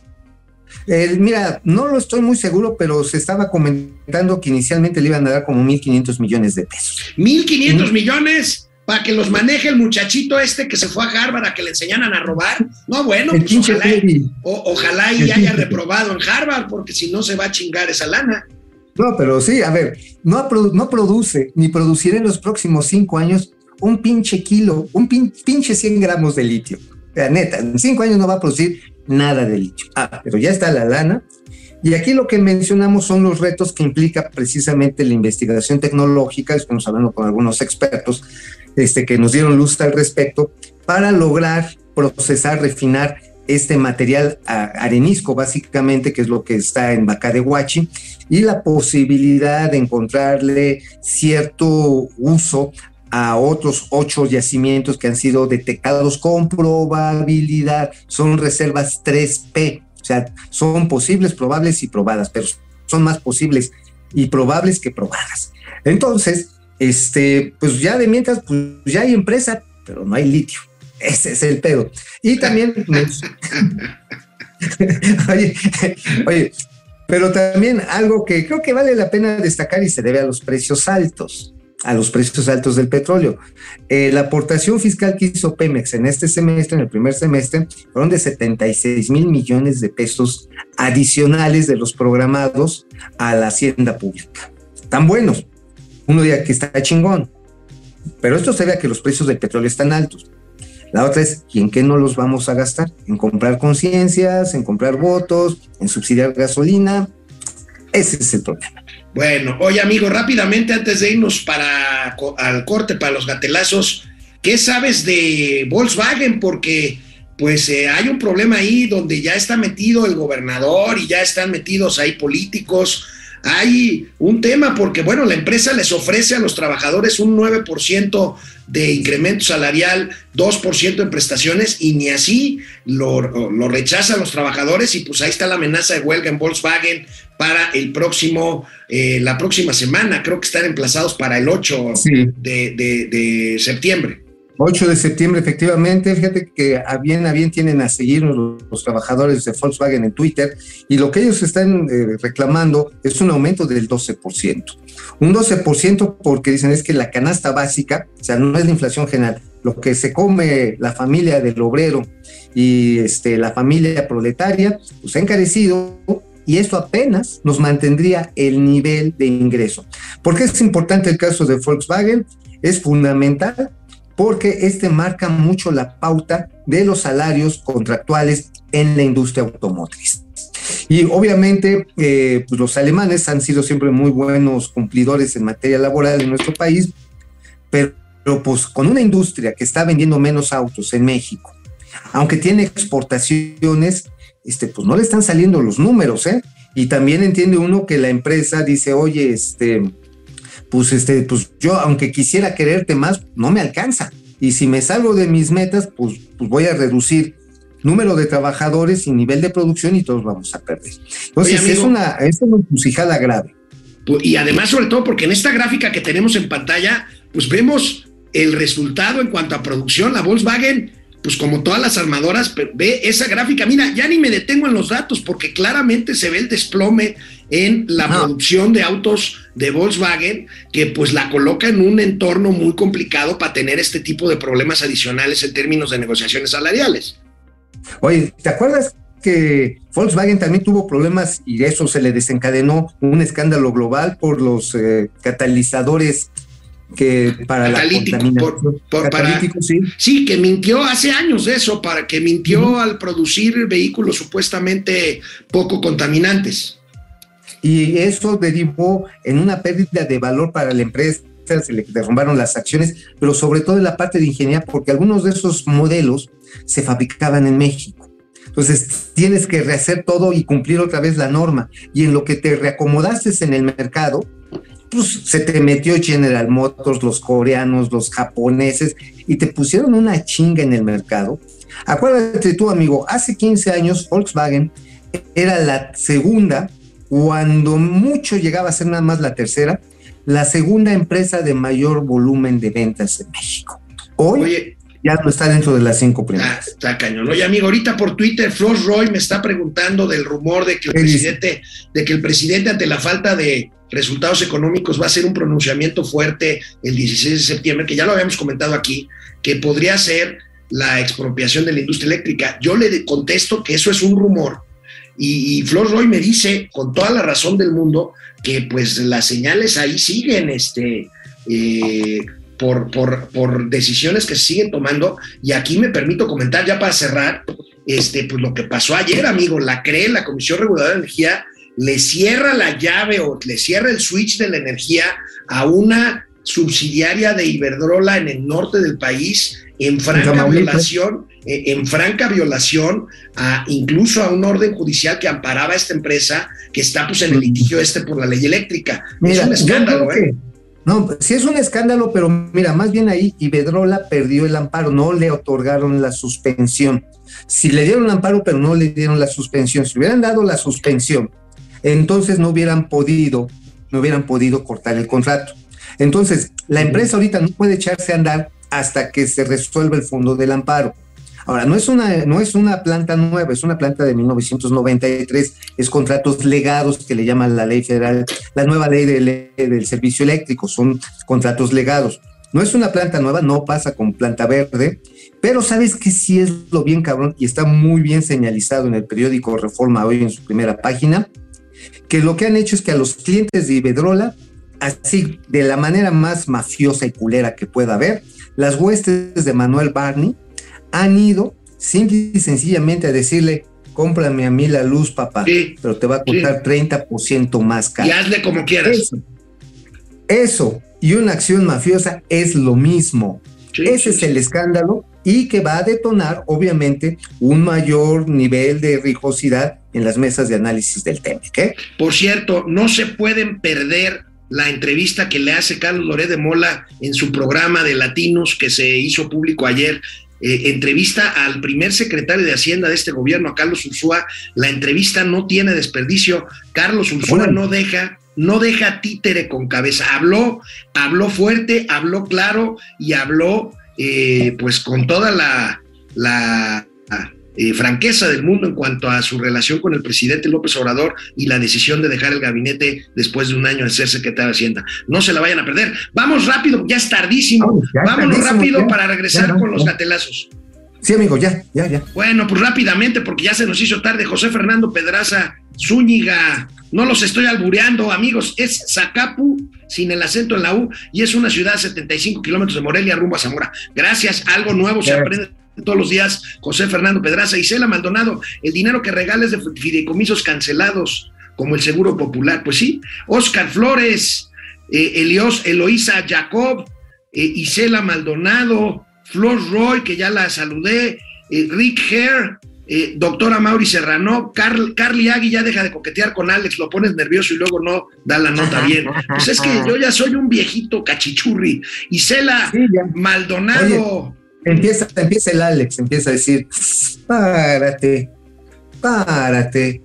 Speaker 5: Eh, mira, no lo estoy muy seguro, pero se estaba comentando que inicialmente le iban a dar como 1.500 millones de pesos.
Speaker 1: 1.500 millones para que los maneje el muchachito este que se fue a Harvard a que le enseñaran a robar. No, bueno, pues ojalá,
Speaker 5: Levi.
Speaker 1: o- ojalá y haya reprobado en Harvard, porque si no se va a chingar esa lana.
Speaker 5: No, pero sí, a ver, no, produ- no produce ni producirá en los próximos cinco años un pinche kilo, un pin- pinche 100 gramos de litio. La neta, en cinco años no va a producir nada de litio. Ah, pero ya está la lana. Y aquí lo que mencionamos son los retos que implica precisamente la investigación tecnológica, estamos hablando con algunos expertos este, que nos dieron luz al respecto, para lograr procesar, refinar este material arenisco, básicamente, que es lo que está en Bacadehuachi, y la posibilidad de encontrarle cierto uso a otros ocho yacimientos que han sido detectados con probabilidad. Son reservas 3P, o sea, son posibles, probables y probadas, pero son más posibles y probables que probadas. Entonces, este, pues ya de mientras, pues ya hay empresa, pero no hay litio. Ese es el pedo. Y también, oye, oye, pero también algo que creo que vale la pena destacar y se debe a los precios altos, a los precios altos del petróleo. Eh, la aportación fiscal que hizo Pemex en este semestre, en el primer semestre, fueron de 76 mil millones de pesos adicionales de los programados a la hacienda pública. Tan buenos. Uno diría que está chingón. Pero esto se ve a que los precios del petróleo están altos. La otra es, ¿y en qué no los vamos a gastar? En comprar conciencias, en comprar votos, en subsidiar gasolina. Ese es el problema.
Speaker 1: Bueno, oye amigo, rápidamente antes de irnos para al corte para los gatelazos, ¿qué sabes de Volkswagen? Porque pues eh, hay un problema ahí donde ya está metido el gobernador y ya están metidos ahí políticos. Hay un tema porque, bueno, la empresa les ofrece a los trabajadores un 9% de incremento salarial, 2% en prestaciones y ni así lo, lo rechazan los trabajadores y pues ahí está la amenaza de huelga en Volkswagen para el próximo, eh, la próxima semana, creo que están emplazados para el 8
Speaker 5: Sí.
Speaker 1: de, de- de septiembre.
Speaker 5: 8 de septiembre, efectivamente. Fíjate que a bien, a bien tienen a seguirnos los, trabajadores de Volkswagen en Twitter y lo que ellos están eh, reclamando es un aumento del 12%. Un 12% porque dicen es que la canasta básica, o sea, no es la inflación general, lo que se come la familia del obrero y este, la familia proletaria, pues ha encarecido y esto apenas nos mantendría el nivel de ingreso. ¿Por qué es importante el caso de Volkswagen? Es fundamental porque este marca mucho la pauta de los salarios contractuales en la industria automotriz. Y obviamente eh, pues los alemanes han sido siempre muy buenos cumplidores en materia laboral en nuestro país, pero, pero, pues con una industria que está vendiendo menos autos en México, aunque tiene exportaciones, este, pues no le están saliendo los números, ¿eh? Y también entiende uno que la empresa dice, oye, este, pues este, pues yo aunque quisiera quererte más, no me alcanza. Y si me salgo de mis metas, pues, pues voy a reducir número de trabajadores y nivel de producción y todos vamos a perder. Entonces,
Speaker 1: Oye,
Speaker 5: es una, es una encrucijada grave.
Speaker 1: Pues, Y además, sobre todo, porque en esta gráfica que tenemos en pantalla, pues vemos el resultado en cuanto a producción. La Volkswagen, pues como todas las armadoras, ve esa gráfica. Mira, ya ni me detengo en los datos porque claramente se ve el desplome en la
Speaker 5: No.
Speaker 1: producción de autos de Volkswagen, que pues la coloca en un entorno muy complicado para tener este tipo de problemas adicionales en términos de negociaciones salariales.
Speaker 5: Oye, ¿te acuerdas que Volkswagen también tuvo problemas y eso se le desencadenó un escándalo global por los eh, catalizadores que para
Speaker 1: Catalítico,
Speaker 5: la
Speaker 1: por- por- para-
Speaker 5: Catalítico, sí.
Speaker 1: Sí, que mintió hace años eso, para que mintió al producir vehículos supuestamente poco contaminantes.
Speaker 5: Y eso derivó en una pérdida de valor para la empresa, se le derrumbaron las acciones, pero sobre todo en la parte de ingeniería, porque algunos de esos modelos se fabricaban en México. Entonces tienes que rehacer todo y cumplir otra vez la norma. Y en lo que te reacomodaste en el mercado, pues se te metió General Motors, los coreanos, los japoneses, y te pusieron una chinga en el mercado. Acuérdate tú, amigo, hace 15 años Volkswagen era la segunda, cuando mucho llegaba a ser nada más la tercera, la segunda empresa de mayor volumen de ventas en México. Hoy
Speaker 1: Oye,
Speaker 5: ya no está dentro de las cinco
Speaker 1: ah,
Speaker 5: primeras.
Speaker 1: está cañón. Oye, amigo, ahorita por Twitter, Floss Roy me está preguntando del rumor de que el presidente, de que el presidente ante la falta de resultados económicos va a hacer un pronunciamiento fuerte el 16 de septiembre, que ya lo habíamos comentado aquí, que podría ser la expropiación de la industria eléctrica. Yo le contesto que eso es un rumor. Y, y Flor Roy me dice, con toda la razón del mundo, que pues las señales ahí siguen, este, eh, por, por, por decisiones que se siguen tomando. Y aquí me permito comentar ya para cerrar, este, pues lo que pasó ayer, amigo, la CRE, la Comisión Reguladora de Energía, le cierra la llave o le cierra el switch de la energía a una subsidiaria de Iberdrola en el norte del país en franca violación, eh, en franca violación a incluso a un orden judicial que amparaba a esta empresa que está pues en el litigio este por la ley eléctrica. es un escándalo, ¿eh?
Speaker 5: no, sí es un escándalo, pero mira, más bien ahí Iberdrola perdió el amparo, no le otorgaron la suspensión. Si le dieron amparo, pero no le dieron la suspensión. Si hubieran dado la suspensión, entonces no hubieran podido, no hubieran podido cortar el contrato. Entonces, la empresa ahorita no puede echarse a andar hasta que se resuelva el fondo del amparo. Ahora, no es una, no es una planta nueva, es una planta de 1993, es contratos legados que le llaman la ley federal, la nueva ley del, servicio eléctrico, son contratos legados. No es una planta nueva, no pasa con planta verde, pero sabes que sí es lo bien cabrón y está muy bien señalizado en el periódico Reforma hoy en su primera página, que lo que han hecho es que a los clientes de Iberdrola, así de la manera más mafiosa y culera que pueda haber, las huestes de Manuel Barney han ido simple y sencillamente a decirle, cómprame a mí la luz, papá,
Speaker 1: Sí,
Speaker 5: pero te va a costar 30% más caro.
Speaker 1: y hazle como quieras.
Speaker 5: Eso, eso y una acción mafiosa es lo mismo.
Speaker 1: Sí,
Speaker 5: Ese es el escándalo y que va a detonar, obviamente, un mayor nivel de rijosidad en las mesas de análisis del tema.
Speaker 1: Por cierto, no se pueden perder la entrevista que le hace Carlos Loré de Mola en su programa de Latinos que se hizo público ayer. Eh, entrevista al primer secretario de Hacienda de este gobierno, a Carlos Ursúa. La entrevista no tiene desperdicio. Carlos Ursúa no deja, no deja títere con cabeza. Habló, habló fuerte, habló claro y habló eh, pues con toda la, la eh, franqueza del mundo en cuanto a su relación con el presidente López Obrador y la decisión de dejar el gabinete después de un año de ser secretario de Hacienda. No se la vayan a perder. Vamos rápido, ya es tardísimo.
Speaker 5: Ya
Speaker 1: Vámonos
Speaker 5: tardísimo,
Speaker 1: rápido
Speaker 5: ya.
Speaker 1: para regresar
Speaker 5: Ya,
Speaker 1: con los gatelazos.
Speaker 5: Sí, amigo, ya, ya, ya.
Speaker 1: Bueno, pues rápidamente, porque ya se nos hizo tarde. José Fernando Pedraza Zúñiga, no los estoy albureando, amigos, es Zacapu, sin el acento en la U, y es una ciudad a 75 kilómetros de Morelia, rumbo a Zamora. Gracias, algo nuevo se aprende todos los días. José Fernando Pedraza, Isela Maldonado, el dinero que regales de fideicomisos cancelados, como el Seguro Popular, pues sí. Oscar Flores, eh, Elios, Eloísa Jacob, eh, Isela Maldonado, Flor Roy, que ya la saludé, eh, Rick Hare, eh, doctora Mauri Serrano, Carl, Carly Agui ya deja de coquetear con Alex, lo pones nervioso y luego no da la nota bien. Pues es que yo ya soy un viejito cachichurri. Isela
Speaker 5: Sí.
Speaker 1: Maldonado,
Speaker 5: Empieza, empieza el Alex, empieza a decir, párate, párate.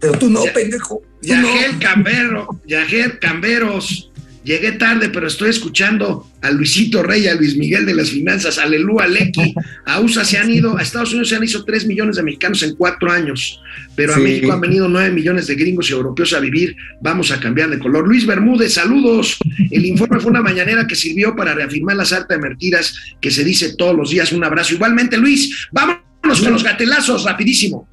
Speaker 5: Pero tú no,
Speaker 1: Ya-
Speaker 5: pendejo. tú no.
Speaker 1: Cambero, Yagel Camberos. Llegué tarde, pero estoy escuchando a Luisito Rey, a Luis Miguel de las Finanzas, a Lelú, a Lecky, a USA se han ido, a Estados Unidos se han ido 3 millones de mexicanos en cuatro años, pero a. México han venido 9 millones de gringos y europeos a vivir. Vamos a cambiar de color. Luis Bermúdez, saludos. El informe fue una mañanera que sirvió para reafirmar la sarta de mentiras que se dice todos los días. Un abrazo. Igualmente, Luis, vámonos con los gatelazos, rapidísimo.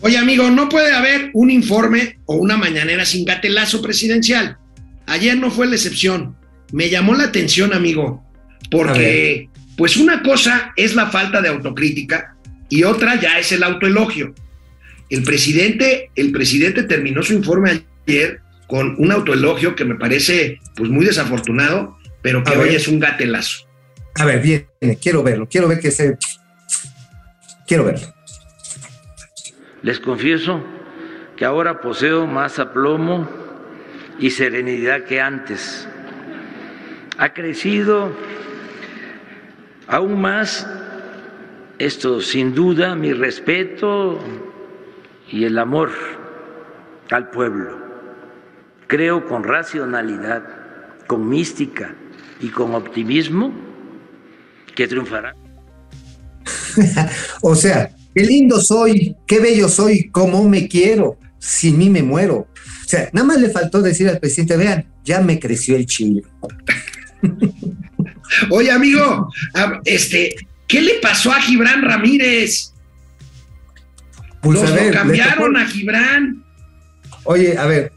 Speaker 1: Oye, amigo, no puede haber un informe o una mañanera sin gatelazo presidencial. Ayer no fue la excepción. Me llamó la atención, amigo, porque pues una cosa es la falta de autocrítica y otra ya es el autoelogio. El presidente, el presidente terminó su informe ayer con un autoelogio que me parece pues muy desafortunado, pero que
Speaker 5: A
Speaker 1: hoy
Speaker 5: ver.
Speaker 1: es un gatelazo.
Speaker 5: A ver, bien, quiero verlo, quiero ver que se. Quiero verlo.
Speaker 4: Les confieso que ahora poseo más aplomo y serenidad que antes. Ha crecido aún más esto, sin duda, mi respeto y el amor al pueblo. Creo con racionalidad, con mística y con optimismo que triunfará.
Speaker 5: O sea, qué lindo soy, qué bello soy, cómo me quiero, sin mí me muero. O sea, nada más le faltó decir al presidente, vean, ya me creció el chile.
Speaker 1: Oye, amigo, este, ¿qué le pasó a Gibran Ramírez?
Speaker 5: Pues
Speaker 1: Los
Speaker 5: a ver,
Speaker 1: lo cambiaron
Speaker 5: tocó-
Speaker 1: a Gibran.
Speaker 5: Oye, a ver,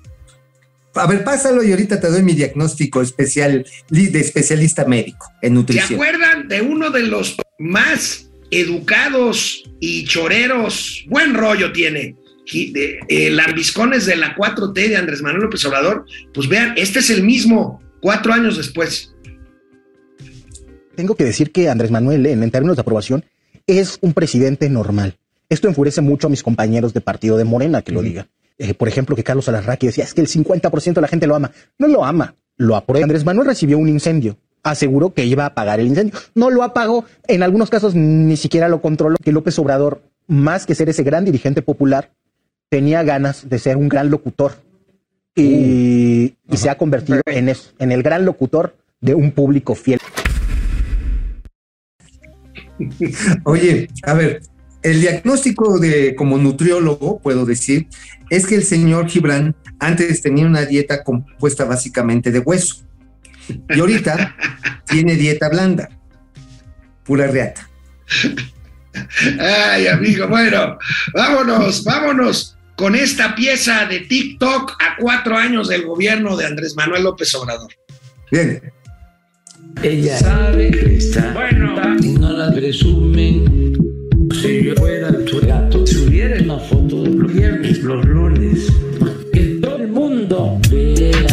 Speaker 5: a ver, pásalo y ahorita te doy mi diagnóstico especial de especialista médico en
Speaker 1: ¿Se
Speaker 5: nutrición.
Speaker 1: acuerdan de uno de los más educados y choreros? Buen rollo tiene. De- eh, lambiscones de la 4T de Andrés Manuel López Obrador. Pues vean, este es el mismo, cuatro años después.
Speaker 6: Tengo que decir que Andrés Manuel, en, en términos de aprobación, es un presidente normal. Esto enfurece mucho a mis compañeros de partido de Morena que lo digan. Eh, por ejemplo, que Carlos Alarraqui decía, es que el 50% de la gente lo ama. No lo ama, lo aprueba. Andrés Manuel recibió un incendio. Aseguró que iba a apagar el incendio. No lo apagó. En algunos casos ni siquiera lo controló. Que López Obrador, más que ser ese gran dirigente popular, tenía ganas de ser un gran locutor. Y, y se ha convertido en eso, en el gran locutor de un público fiel.
Speaker 5: Oye, a ver, el diagnóstico de como nutriólogo, puedo decir, es que el señor Gibran antes tenía una dieta compuesta básicamente de hueso. Y ahorita tiene dieta blanda, pura reata.
Speaker 1: Ay, amigo, bueno, vámonos, vámonos con esta pieza de TikTok a cuatro años del gobierno de Andrés Manuel López Obrador.
Speaker 5: Bien,
Speaker 4: Ella sabe que está bueno y no la presumen. Si yo fuera tu gato, subiera una foto los viernes, los lunes, que todo el mundo vea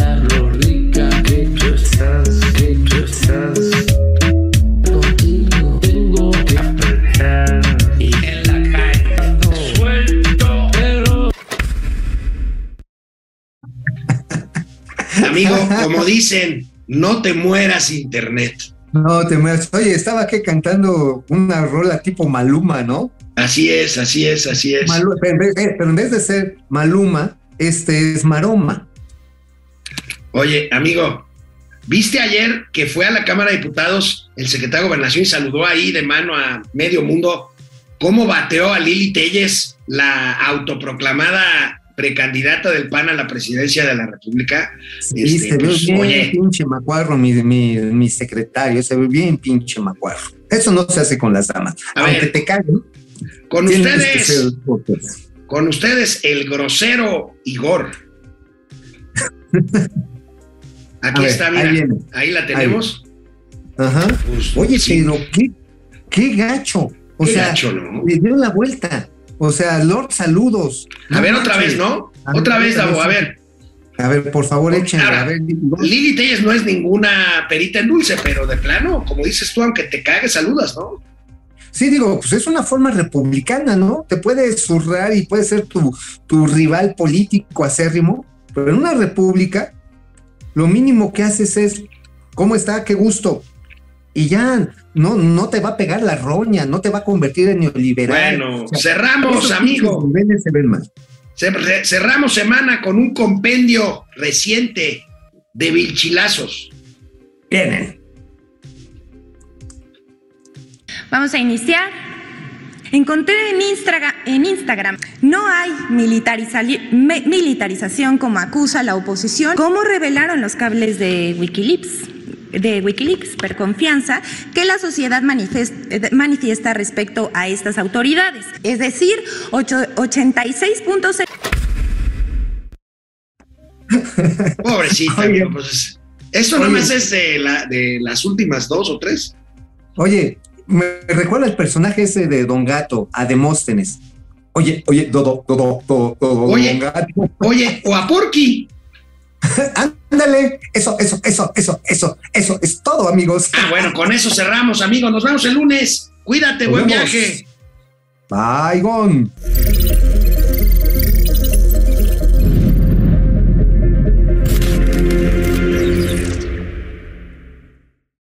Speaker 1: Amigo, como dicen, no te mueras internet.
Speaker 5: No, te mueras. Oye, estaba aquí cantando una rola tipo Maluma, ¿no?
Speaker 1: Así es, así es, así es.
Speaker 5: Malu- pero, en vez- eh, pero en vez de ser Maluma, este es Maroma.
Speaker 1: Oye, amigo, ¿viste ayer que fue a la Cámara de Diputados el secretario de Gobernación y saludó ahí de mano a medio mundo cómo bateó a Lili Telles, la autoproclamada precandidata del PAN a la presidencia de la República?
Speaker 5: Sí,
Speaker 1: Este,
Speaker 5: se ve
Speaker 1: pues,
Speaker 5: bien
Speaker 1: oye.
Speaker 5: pinche macuarro, mi, mi, mi secretario, se ve bien pinche macuarro. Eso no se hace con las damas.
Speaker 1: A
Speaker 5: Aunque
Speaker 1: ver,
Speaker 5: te caguen,
Speaker 1: Con ustedes, con ustedes, el grosero Igor. Aquí
Speaker 5: A ver,
Speaker 1: está,
Speaker 5: ahí
Speaker 1: mira,
Speaker 5: viene.
Speaker 1: ahí la tenemos.
Speaker 5: Ajá.
Speaker 1: Pues,
Speaker 5: Oye,
Speaker 1: sí,
Speaker 5: pero qué, qué gacho. O
Speaker 1: qué
Speaker 5: sea,
Speaker 1: gacho, ¿no?
Speaker 5: le dio la vuelta. O sea, Lord, saludos.
Speaker 1: A ver, otra vez, ¿no? Otra vez, Davo, a ver.
Speaker 5: A ver, por favor, échenle.
Speaker 1: Ahora,
Speaker 5: A ver,
Speaker 1: Lili Telles no es ninguna perita en dulce, pero de plano, como dices tú, aunque te cagues, saludas, ¿no?
Speaker 5: Sí, digo, pues es una forma republicana, ¿no? Te puede zurrar y puede ser tu, tu rival político acérrimo, pero en una república, lo mínimo que haces es, ¿cómo está? ¿Qué gusto? Y ya, no, no te va a pegar la roña, no te va a convertir en neoliberal.
Speaker 1: Bueno,
Speaker 5: O sea,
Speaker 1: cerramos, amigo.
Speaker 5: se ven mal.
Speaker 1: Cerramos semana con un compendio reciente de vilchilazos.
Speaker 5: Vienen.
Speaker 7: Vamos a iniciar. Encontré en, Instagra- en Instagram, no hay militarizali- me- militarización como acusa la oposición, como revelaron los cables de Wikileaks, de Wikileaks, per confianza, que la sociedad eh, manifiesta respecto a estas autoridades. Es decir, ocho- 86.6
Speaker 1: Pobrecita,
Speaker 5: Oye.
Speaker 1: pues, esto
Speaker 5: Oye.
Speaker 1: nomás es de, la, de las últimas dos o tres.
Speaker 5: Oye, me recuerda el personaje ese de Don Gato, a Demóstenes. Oye, oye, Dodo, Dodo, Dodo, Dodo,
Speaker 1: Oye.
Speaker 5: Don Gato.
Speaker 1: Oye, o a Porky.
Speaker 5: Ándale, eso, eso, eso, eso, eso, eso es todo, amigos.
Speaker 1: Ah, bueno, con eso cerramos, amigos. Nos vemos el lunes. Cuídate,
Speaker 5: Nos
Speaker 1: buen
Speaker 5: vemos.
Speaker 1: viaje.
Speaker 5: Bye, Gon.